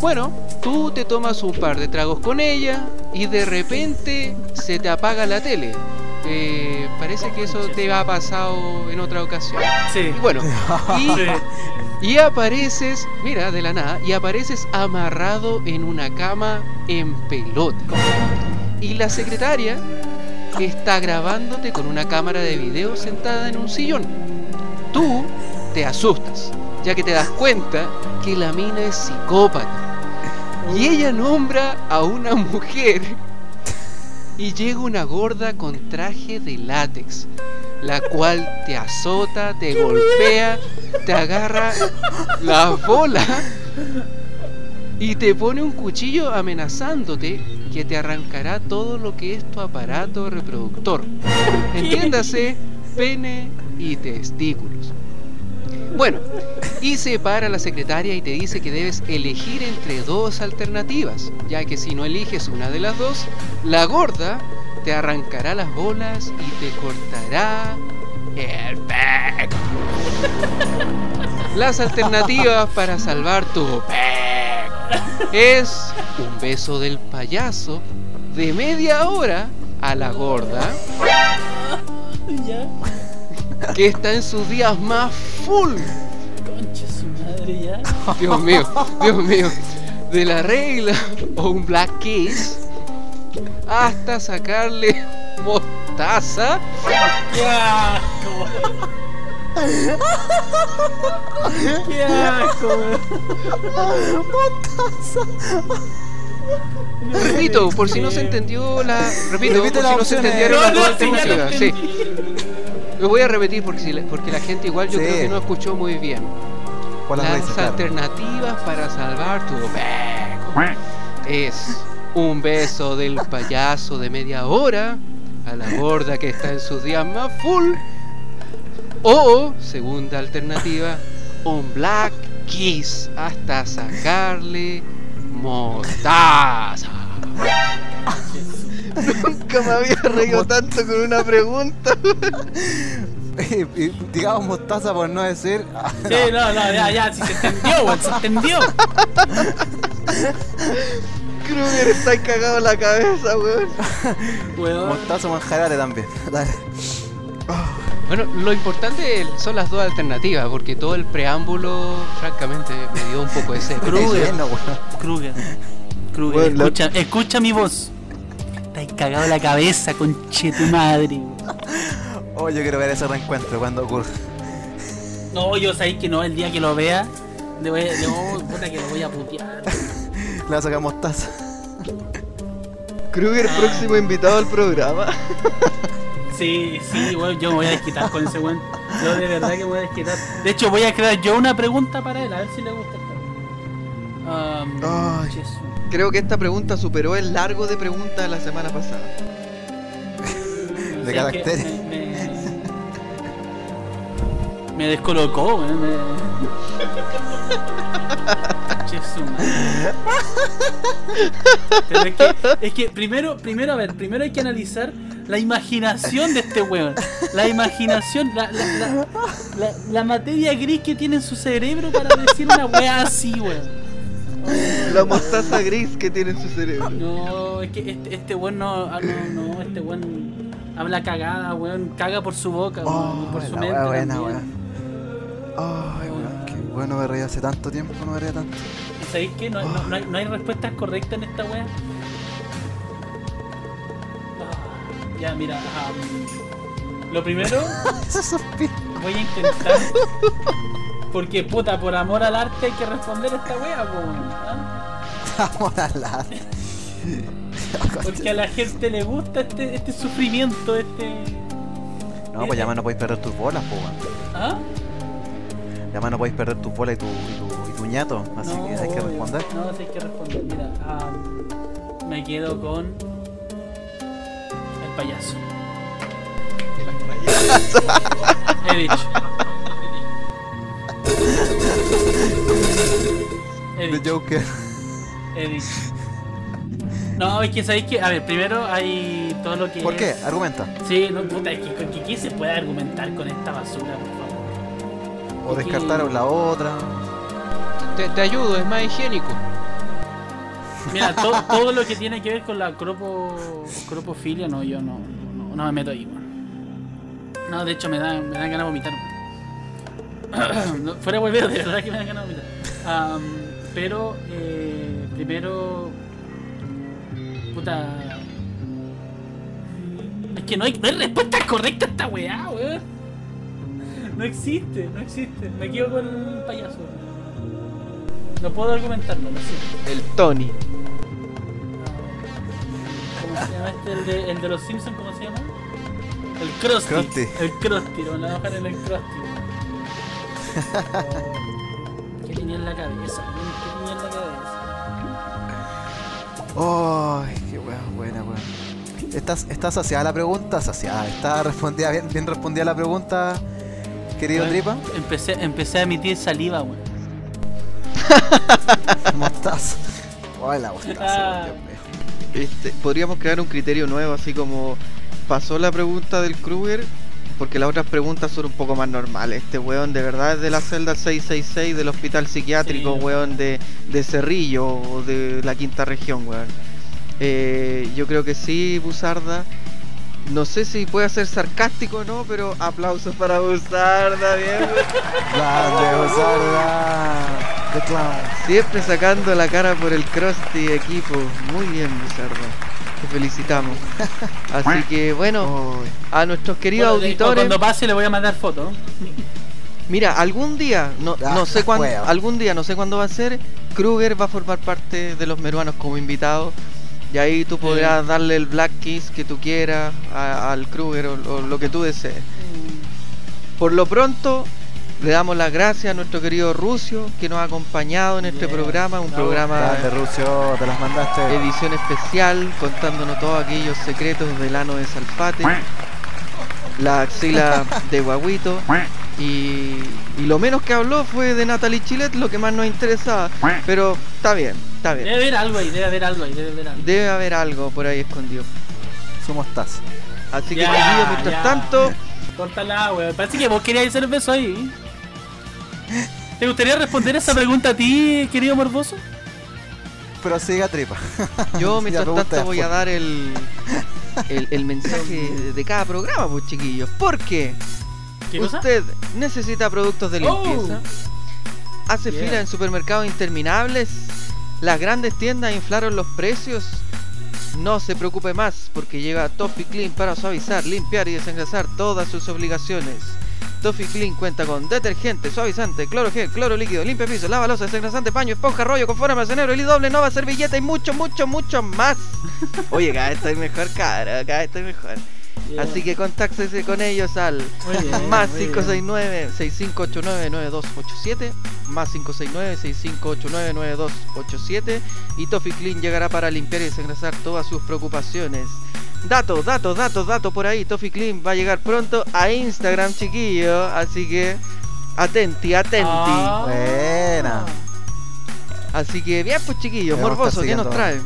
Bueno, tú te tomas un par de tragos con ella y de repente se te apaga la tele. Eh, parece que eso te ha pasado en otra ocasión. Sí. Y bueno, y, Sí. y apareces, mira, de la nada, y apareces amarrado en una cama en pelota. Y la secretaria está grabándote con una cámara de video sentada en un sillón. Tú te asustas, ya que te das cuenta que la mina es psicópata. Y ella nombra a una mujer y llega una gorda con traje de látex, la cual te azota, te golpea, te agarra las bolas y te pone un cuchillo amenazándote que te arrancará todo lo que es tu aparato reproductor. Entiéndase, pene y testículos. Bueno, y se para la secretaria y te dice que debes elegir entre dos alternativas, ya que si no eliges una de las dos, la gorda te arrancará las bolas y te cortará el pec. Las alternativas para salvar tu pec es un beso del payaso de media hora a la gorda. Que está en sus días más full. Concha su madre, ya. Dios mío, Dios mío. De la regla o un black kiss hasta sacarle mostaza ¡Qué asco! ¡Qué asco! Repito, por si no se entendió la. Repito, Repite por si no se entendieron No, las dos alternativas. Sí. Lo voy a repetir porque, si la, porque la gente igual yo Sí. creo que no escuchó muy bien. Las claro. alternativas para salvar tu peco es un beso del payaso de media hora a la gorda que está en sus días más full. O, segunda alternativa, un black kiss hasta sacarle mostaza. Nunca me había reído tanto con una pregunta. Digamos mostaza por no decir. ah, Sí, no, no, ya, ya, si se entendió, weón, se entendió. Kruger está cagado en la cabeza, weón. Weón. Mostazo manjarare también. Dale. Bueno, lo importante son las dos alternativas, porque todo el preámbulo, francamente, me dio un poco de sed. Kruger. Kruger. Kruger, la- escucha, escucha mi voz. Cagado la cabeza, conche tu madre. Oh, yo quiero ver ese reencuentro cuando ocurra. No, yo sabéis que no, el día que lo vea, le voy a, no, puta que lo voy a putear. Le va a sacar mostaza. Kruger, próximo invitado al programa. Sí, sí, weón, yo me voy a desquitar con ese weón. Yo de verdad que me voy a desquitar. De hecho, voy a crear yo una pregunta para él, a ver si le gusta. Um, Ay. Jesús. Creo que esta pregunta superó el largo de preguntas de la semana pasada. De caracteres. Me, me, me descolocó, weón. Me... Pero es que, es que primero, primero, a ver, primero hay que analizar la imaginación de este weón. La imaginación, la, la, la, la- la materia gris que tiene en su cerebro para decir una wea así, weón. La mostaza gris que tiene en su cerebro. No, es que este, este weón no, ah, no, no, este weón habla cagada, weón, caga por su boca, weón, Oh, por su mente buena, weón. Ay, weón, qué bueno me reí hace tanto tiempo, no me reía tanto. ¿Y sabéis qué? No, no, no hay, no hay respuestas correctas en esta wea. Ah, Ya, mira, lo primero voy a intentar. Porque puta, por amor al arte hay que responder esta wea, po, weón, ¿ah? Vamos a hablar. Porque a la gente le gusta este, este sufrimiento, este. No, pues ya más no podéis perder tus bolas, weón. ¿Ah? Ya más no podéis perder tus bolas y tu, y tu, y tu ñato. Así No, que hay que obvio. responder. No, sí hay que responder. Mira, me quedo con. El payaso. He dicho. He The Joker. dicho. No, es que sabéis que. A ver, primero hay todo lo que. ¿Por qué? es- Argumenta. Sí, no, puta, es que, que, ¿qué se puede argumentar con esta basura, por favor? O Es que- descartar la otra. Te, te ayudo, es más higiénico. Mira, to- todo lo que tiene que ver con la cropo, cropofilia, no, yo no, no, no me meto ahí. No, de hecho me da, me dan ganas de vomitar. weón. No, fuera de hueveo, de verdad que me dan ganas de vomitar. Am, pero, eh, primero, puta... Es que no hay, no hay respuesta correcta a esta weá, weón. No existe, no existe. Me quedo con el payaso. No puedo argumentarlo, lo siento. El Tony. ¿Cómo se llama este? El de, el de los Simpsons, ¿cómo se llama? El Krusty. Krusty. El Krusty, lo van a bajar en el Krusty. Oh, ¿Qué tenía en la cabeza? ¿Qué tenía en la cabeza? Ay, qué weón, buena, weón. ¿Estás, ¿Está saciada la pregunta? Saciada. ¿Está respondida bien, bien respondida la pregunta, querido Bueno, Tripa? Empecé, empecé a emitir saliva, weón. Mostaza. Ay, la mostaza, Ah. Dios mío. Este, podríamos crear un criterio nuevo, así como pasó la pregunta del Kruger, porque las otras preguntas son un poco más normales. Este weón de verdad es de la celda 666 del hospital psiquiátrico, Sí. weón de, de Cerrillo o de la quinta región, weón. Eh, yo creo que sí, Busarda. No sé si puede ser sarcástico o no, pero aplausos para Busarda, bien. Grande. The Clown. Siempre sacando la cara por el Krusty equipo. Muy bien, Busarda. Te felicitamos. Así que bueno, a nuestros queridos Bueno, auditores. Cuando pase le voy a mandar fotos. Mira, algún día, no, Ah, no sé cuándo, algún día, no sé cuándo va a ser, Kruger va a formar parte de los meruanos como invitado. Y ahí tú podrás darle el Black Kiss que tú quieras a- al Kruger o, o lo que tú desees. Por lo pronto, le damos las gracias a nuestro querido Rucio que nos ha acompañado en este Bien. programa, un Bravo. programa Grande, Rucio, te las mandaste. edición especial contándonos todos aquellos secretos del ano de Salfate, la axila de Guaguito y, y lo menos que habló fue de Natalie Chilet, lo que más nos interesaba, pero está bien, está Debe bien. haber algo ahí, debe haber algo ahí, debe haber algo. Debe haber algo por ahí escondido. Su mostaza. Así que Ya, chiquillos, mientras ya. tanto, Córtala, weón. Parece que vos querías hacer el beso ahí. ¿Te gustaría responder esa pregunta a ti, querido morboso? pero siga tripa. Yo, mientras tanto, voy a dar el, el, el mensaje de cada programa, pues chiquillos. Porque usted necesita productos de Oh. limpieza, hace Yeah. fila en supermercados interminables, las grandes tiendas inflaron los precios. No se preocupe más porque llega Toffee Clean para suavizar, limpiar y desengrasar todas sus obligaciones. Toffee Clean cuenta con detergente, suavizante, cloro gel, cloro líquido, limpia piso, lava losa, desengrasante, paño, esponja, rollo, confort, almacenero, hilo doble, nova, servilleta y mucho, mucho, mucho más. Oye, cada vez estoy mejor, cara, cada vez estoy mejor. Yeah. Así que contáctese con ellos al bien, más muy bien. 569-6589-9287 más 569-6589-9287 y Toffee Clean llegará para limpiar y desengrasar todas sus preocupaciones. Datos, datos, datos, datos por ahí. Toffee Clean va a llegar pronto a Instagram, chiquillo. Así que atenti, atenti. Ah. Buena. Así que bien, pues chiquillos, morboso, ¿qué nos trae?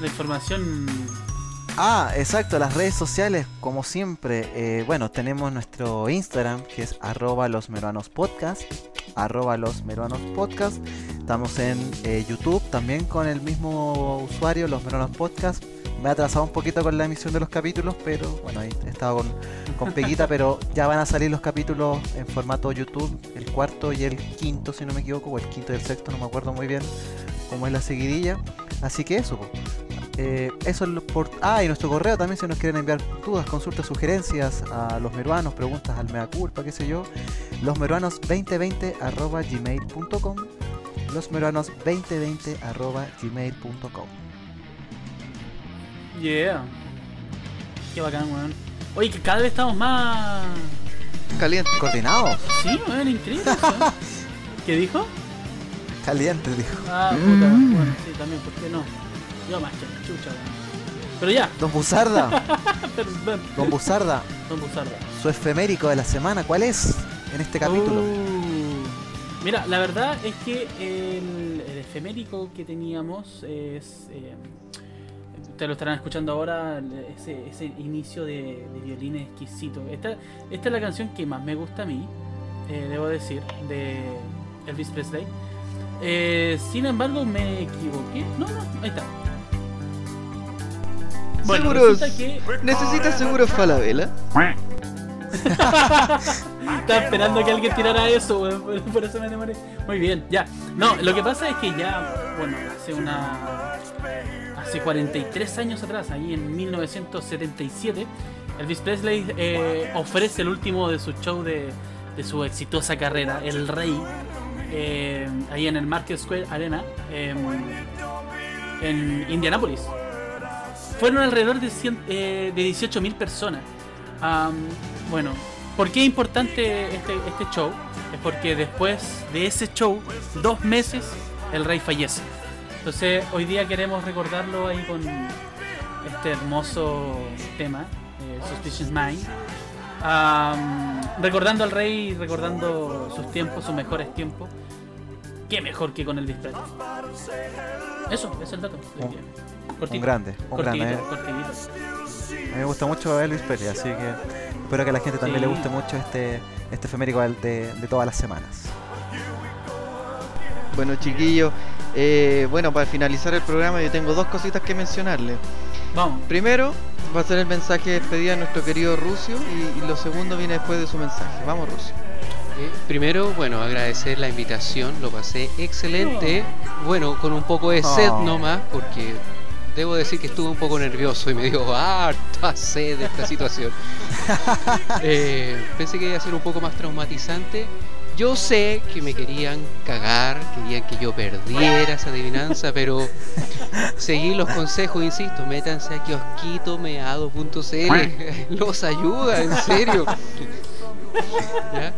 La información. Ah, exacto, las redes sociales, como siempre. eh, bueno, tenemos nuestro Instagram, que es arroba los meruanos podcast. Arroba los meruanos podcast. Estamos en eh, YouTube también con el mismo usuario, los meruanos podcast. Me he atrasado un poquito con la emisión de los capítulos, pero bueno, ahí he estado con, con Peguita, pero ya van a salir los capítulos en formato YouTube, el cuarto y el quinto, si no me equivoco, o el quinto y el sexto, no me acuerdo muy bien cómo es la seguidilla. Así que eso. Eh, eso es lo por... Ah, y nuestro correo también si nos quieren enviar dudas, consultas, sugerencias a los meruanos, preguntas al mea culpa, qué sé yo. Losmeruanos2020 arroba gmail.com Losmeruanos2020 arroba gmail.com Yeah. Qué bacán, weón. Oye, que cada vez estamos más. Caliente. Coordinados, Sí, weón, increíble. ¿Qué dijo? calientes, dijo. Ah, puta. Bueno, sí, también, ¿por qué no? Yo más que chucha, weón. Pero ya, Don Buzarda, perdón. Don Buzarda, Don Buzarda. su efemérico de la semana, ¿cuál es en este capítulo? Uh, Mira, la verdad es que el, el efemérico que teníamos es. eh, ustedes lo estarán escuchando ahora, ese, ese inicio de, de violín exquisito. Esta, esta es la canción que más me gusta a mí, eh, debo decir, de Elvis Presley. Eh, sin embargo, me equivoqué. No, no, ahí está. Bueno, Seguros. que ¿Necesitas seguros Falabella? Estaba esperando que alguien tirara eso, weón, por, por eso me demoré. Muy bien, ya. No, lo que pasa es que ya, bueno, hace una. Hace 43 años atrás, ahí en 1977, Elvis Presley eh, ofrece el último de su show de, de su exitosa carrera, El Rey, eh, ahí en el Market Square Arena, em, en Indianápolis. Fueron alrededor de, eh, de 18.000 personas. Am, bueno, ¿por qué es importante este, este show? Es porque después de ese show, dos meses, el rey fallece. Entonces, hoy día queremos recordarlo ahí con este hermoso tema, eh, Suspicious Mind. Am, recordando al rey, recordando sus tiempos, sus mejores tiempos. Qué mejor que con el display. Eso, ese es el dato. día. Cortito. Un grande, un cortito, grande. ¿eh? cortito. A mí me gusta mucho Elvis Presley, así que espero que a la gente también Sí. le guste mucho este, este efemérico de, de todas las semanas. Bueno, chiquillos, eh, bueno, para finalizar el programa yo tengo dos cositas que mencionarle. Vamos. Primero va a ser el mensaje de despedida de nuestro querido Rusio y, y lo segundo viene después de su mensaje. Vamos, Rusio. Eh, primero, bueno, agradecer la invitación, lo pasé excelente. Bueno, con un poco de sed Oh. nomás, porque debo decir que estuve un poco nervioso y me dio harta sed de esta situación. Eh, pensé que iba a ser un poco más traumatizante. Yo sé que me querían cagar, querían que yo perdiera esa adivinanza, pero seguí los consejos, insisto, métanse a kiosquitomeado.cl, los ayuda, en serio. ¿Ya?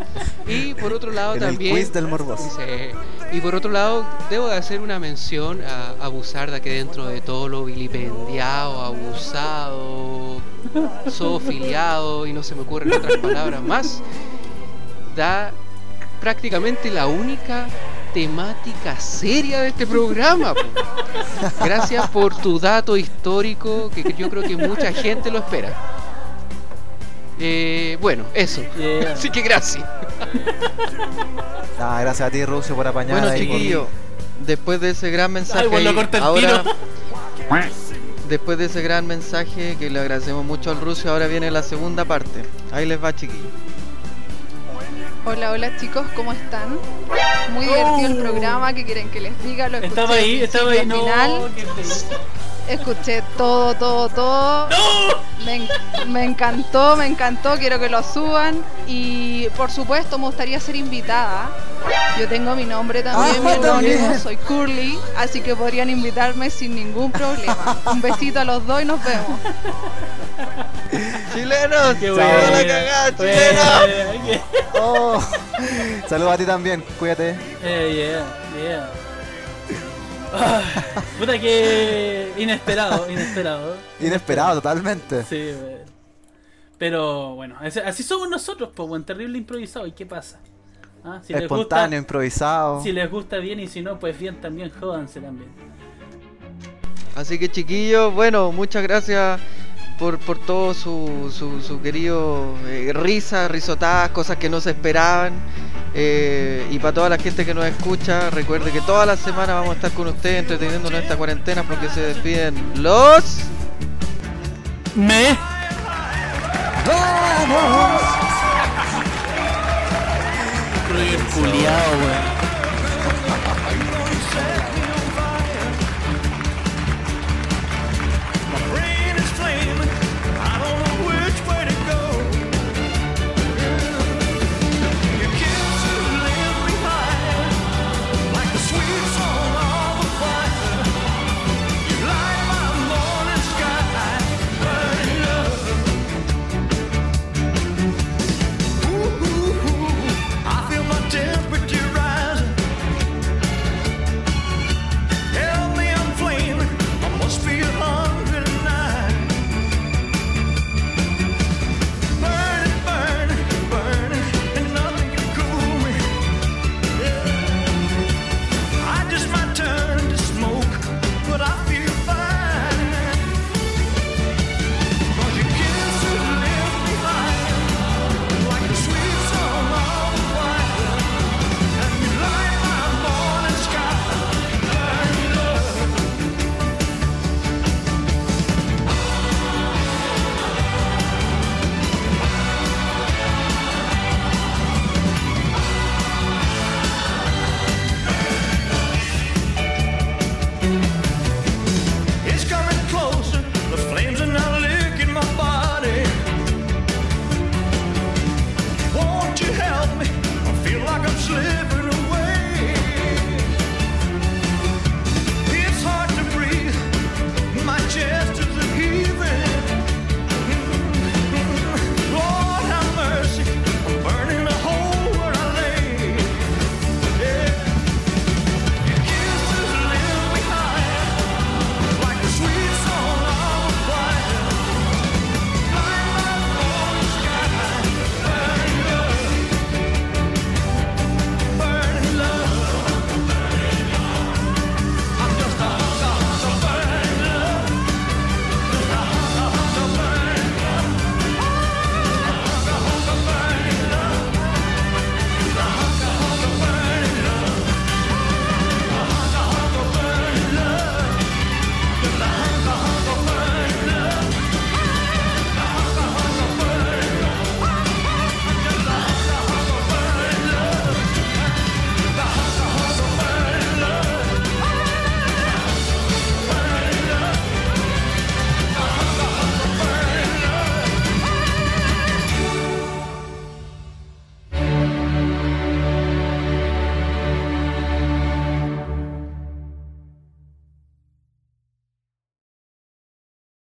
Y por otro lado En el también... quiz del morboso. Sí. Y por otro lado, debo de hacer una mención a, a Buzarda que dentro de todo lo vilipendiado, abusado, zoofiliado y no se me ocurren otras palabras más, da prácticamente la única temática seria de este programa. po. Gracias por tu dato histórico que yo creo que mucha gente lo espera. Eh, bueno, eso. Yeah. Así que gracias. Ah, gracias a ti, Rusio, por apañar Bueno, chiquillos, después de ese gran mensaje, Ay, bueno, ahí, corta el ahora, después de ese gran mensaje que le agradecemos mucho al ruso, ahora viene la segunda parte. Ahí les va, chiquillos. Hola, hola chicos, ¿cómo están? Muy divertido el programa, ¿qué quieren que les diga? Lo Estaba ahí, estaba ahí, no. final. qué. Escuché todo, todo, todo. Me, en- me encantó, me encantó, quiero que lo suban. Y por supuesto me gustaría ser invitada. Yo tengo mi nombre también, Ah, mi anónimo, soy Curly, así que podrían invitarme sin ningún problema. Un besito a los dos y nos vemos. ¡Chilenos! Qué ¡Se bueno. va la cagada, chilenos! Oh, saludos a ti también, cuídate. Eh, yeah, yeah. Ah, puta que inesperado, inesperado. Inesperado, totalmente. Sí, wey. pero bueno, así somos nosotros, pues, buen terrible improvisado. ¿Y qué pasa? Ah, Si les Espontáneo, gusta, improvisado. si les gusta bien y si no, pues bien también, jódanse también. Así que chiquillos, bueno, muchas gracias por, por todo su, su, su querido eh, risa, risotadas, cosas que no se esperaban. Eh, y para toda la gente que nos escucha, recuerde que toda la semana vamos a estar con ustedes entreteniéndonos en esta cuarentena porque se despiden los... Me. ¡Vamos! Culiao.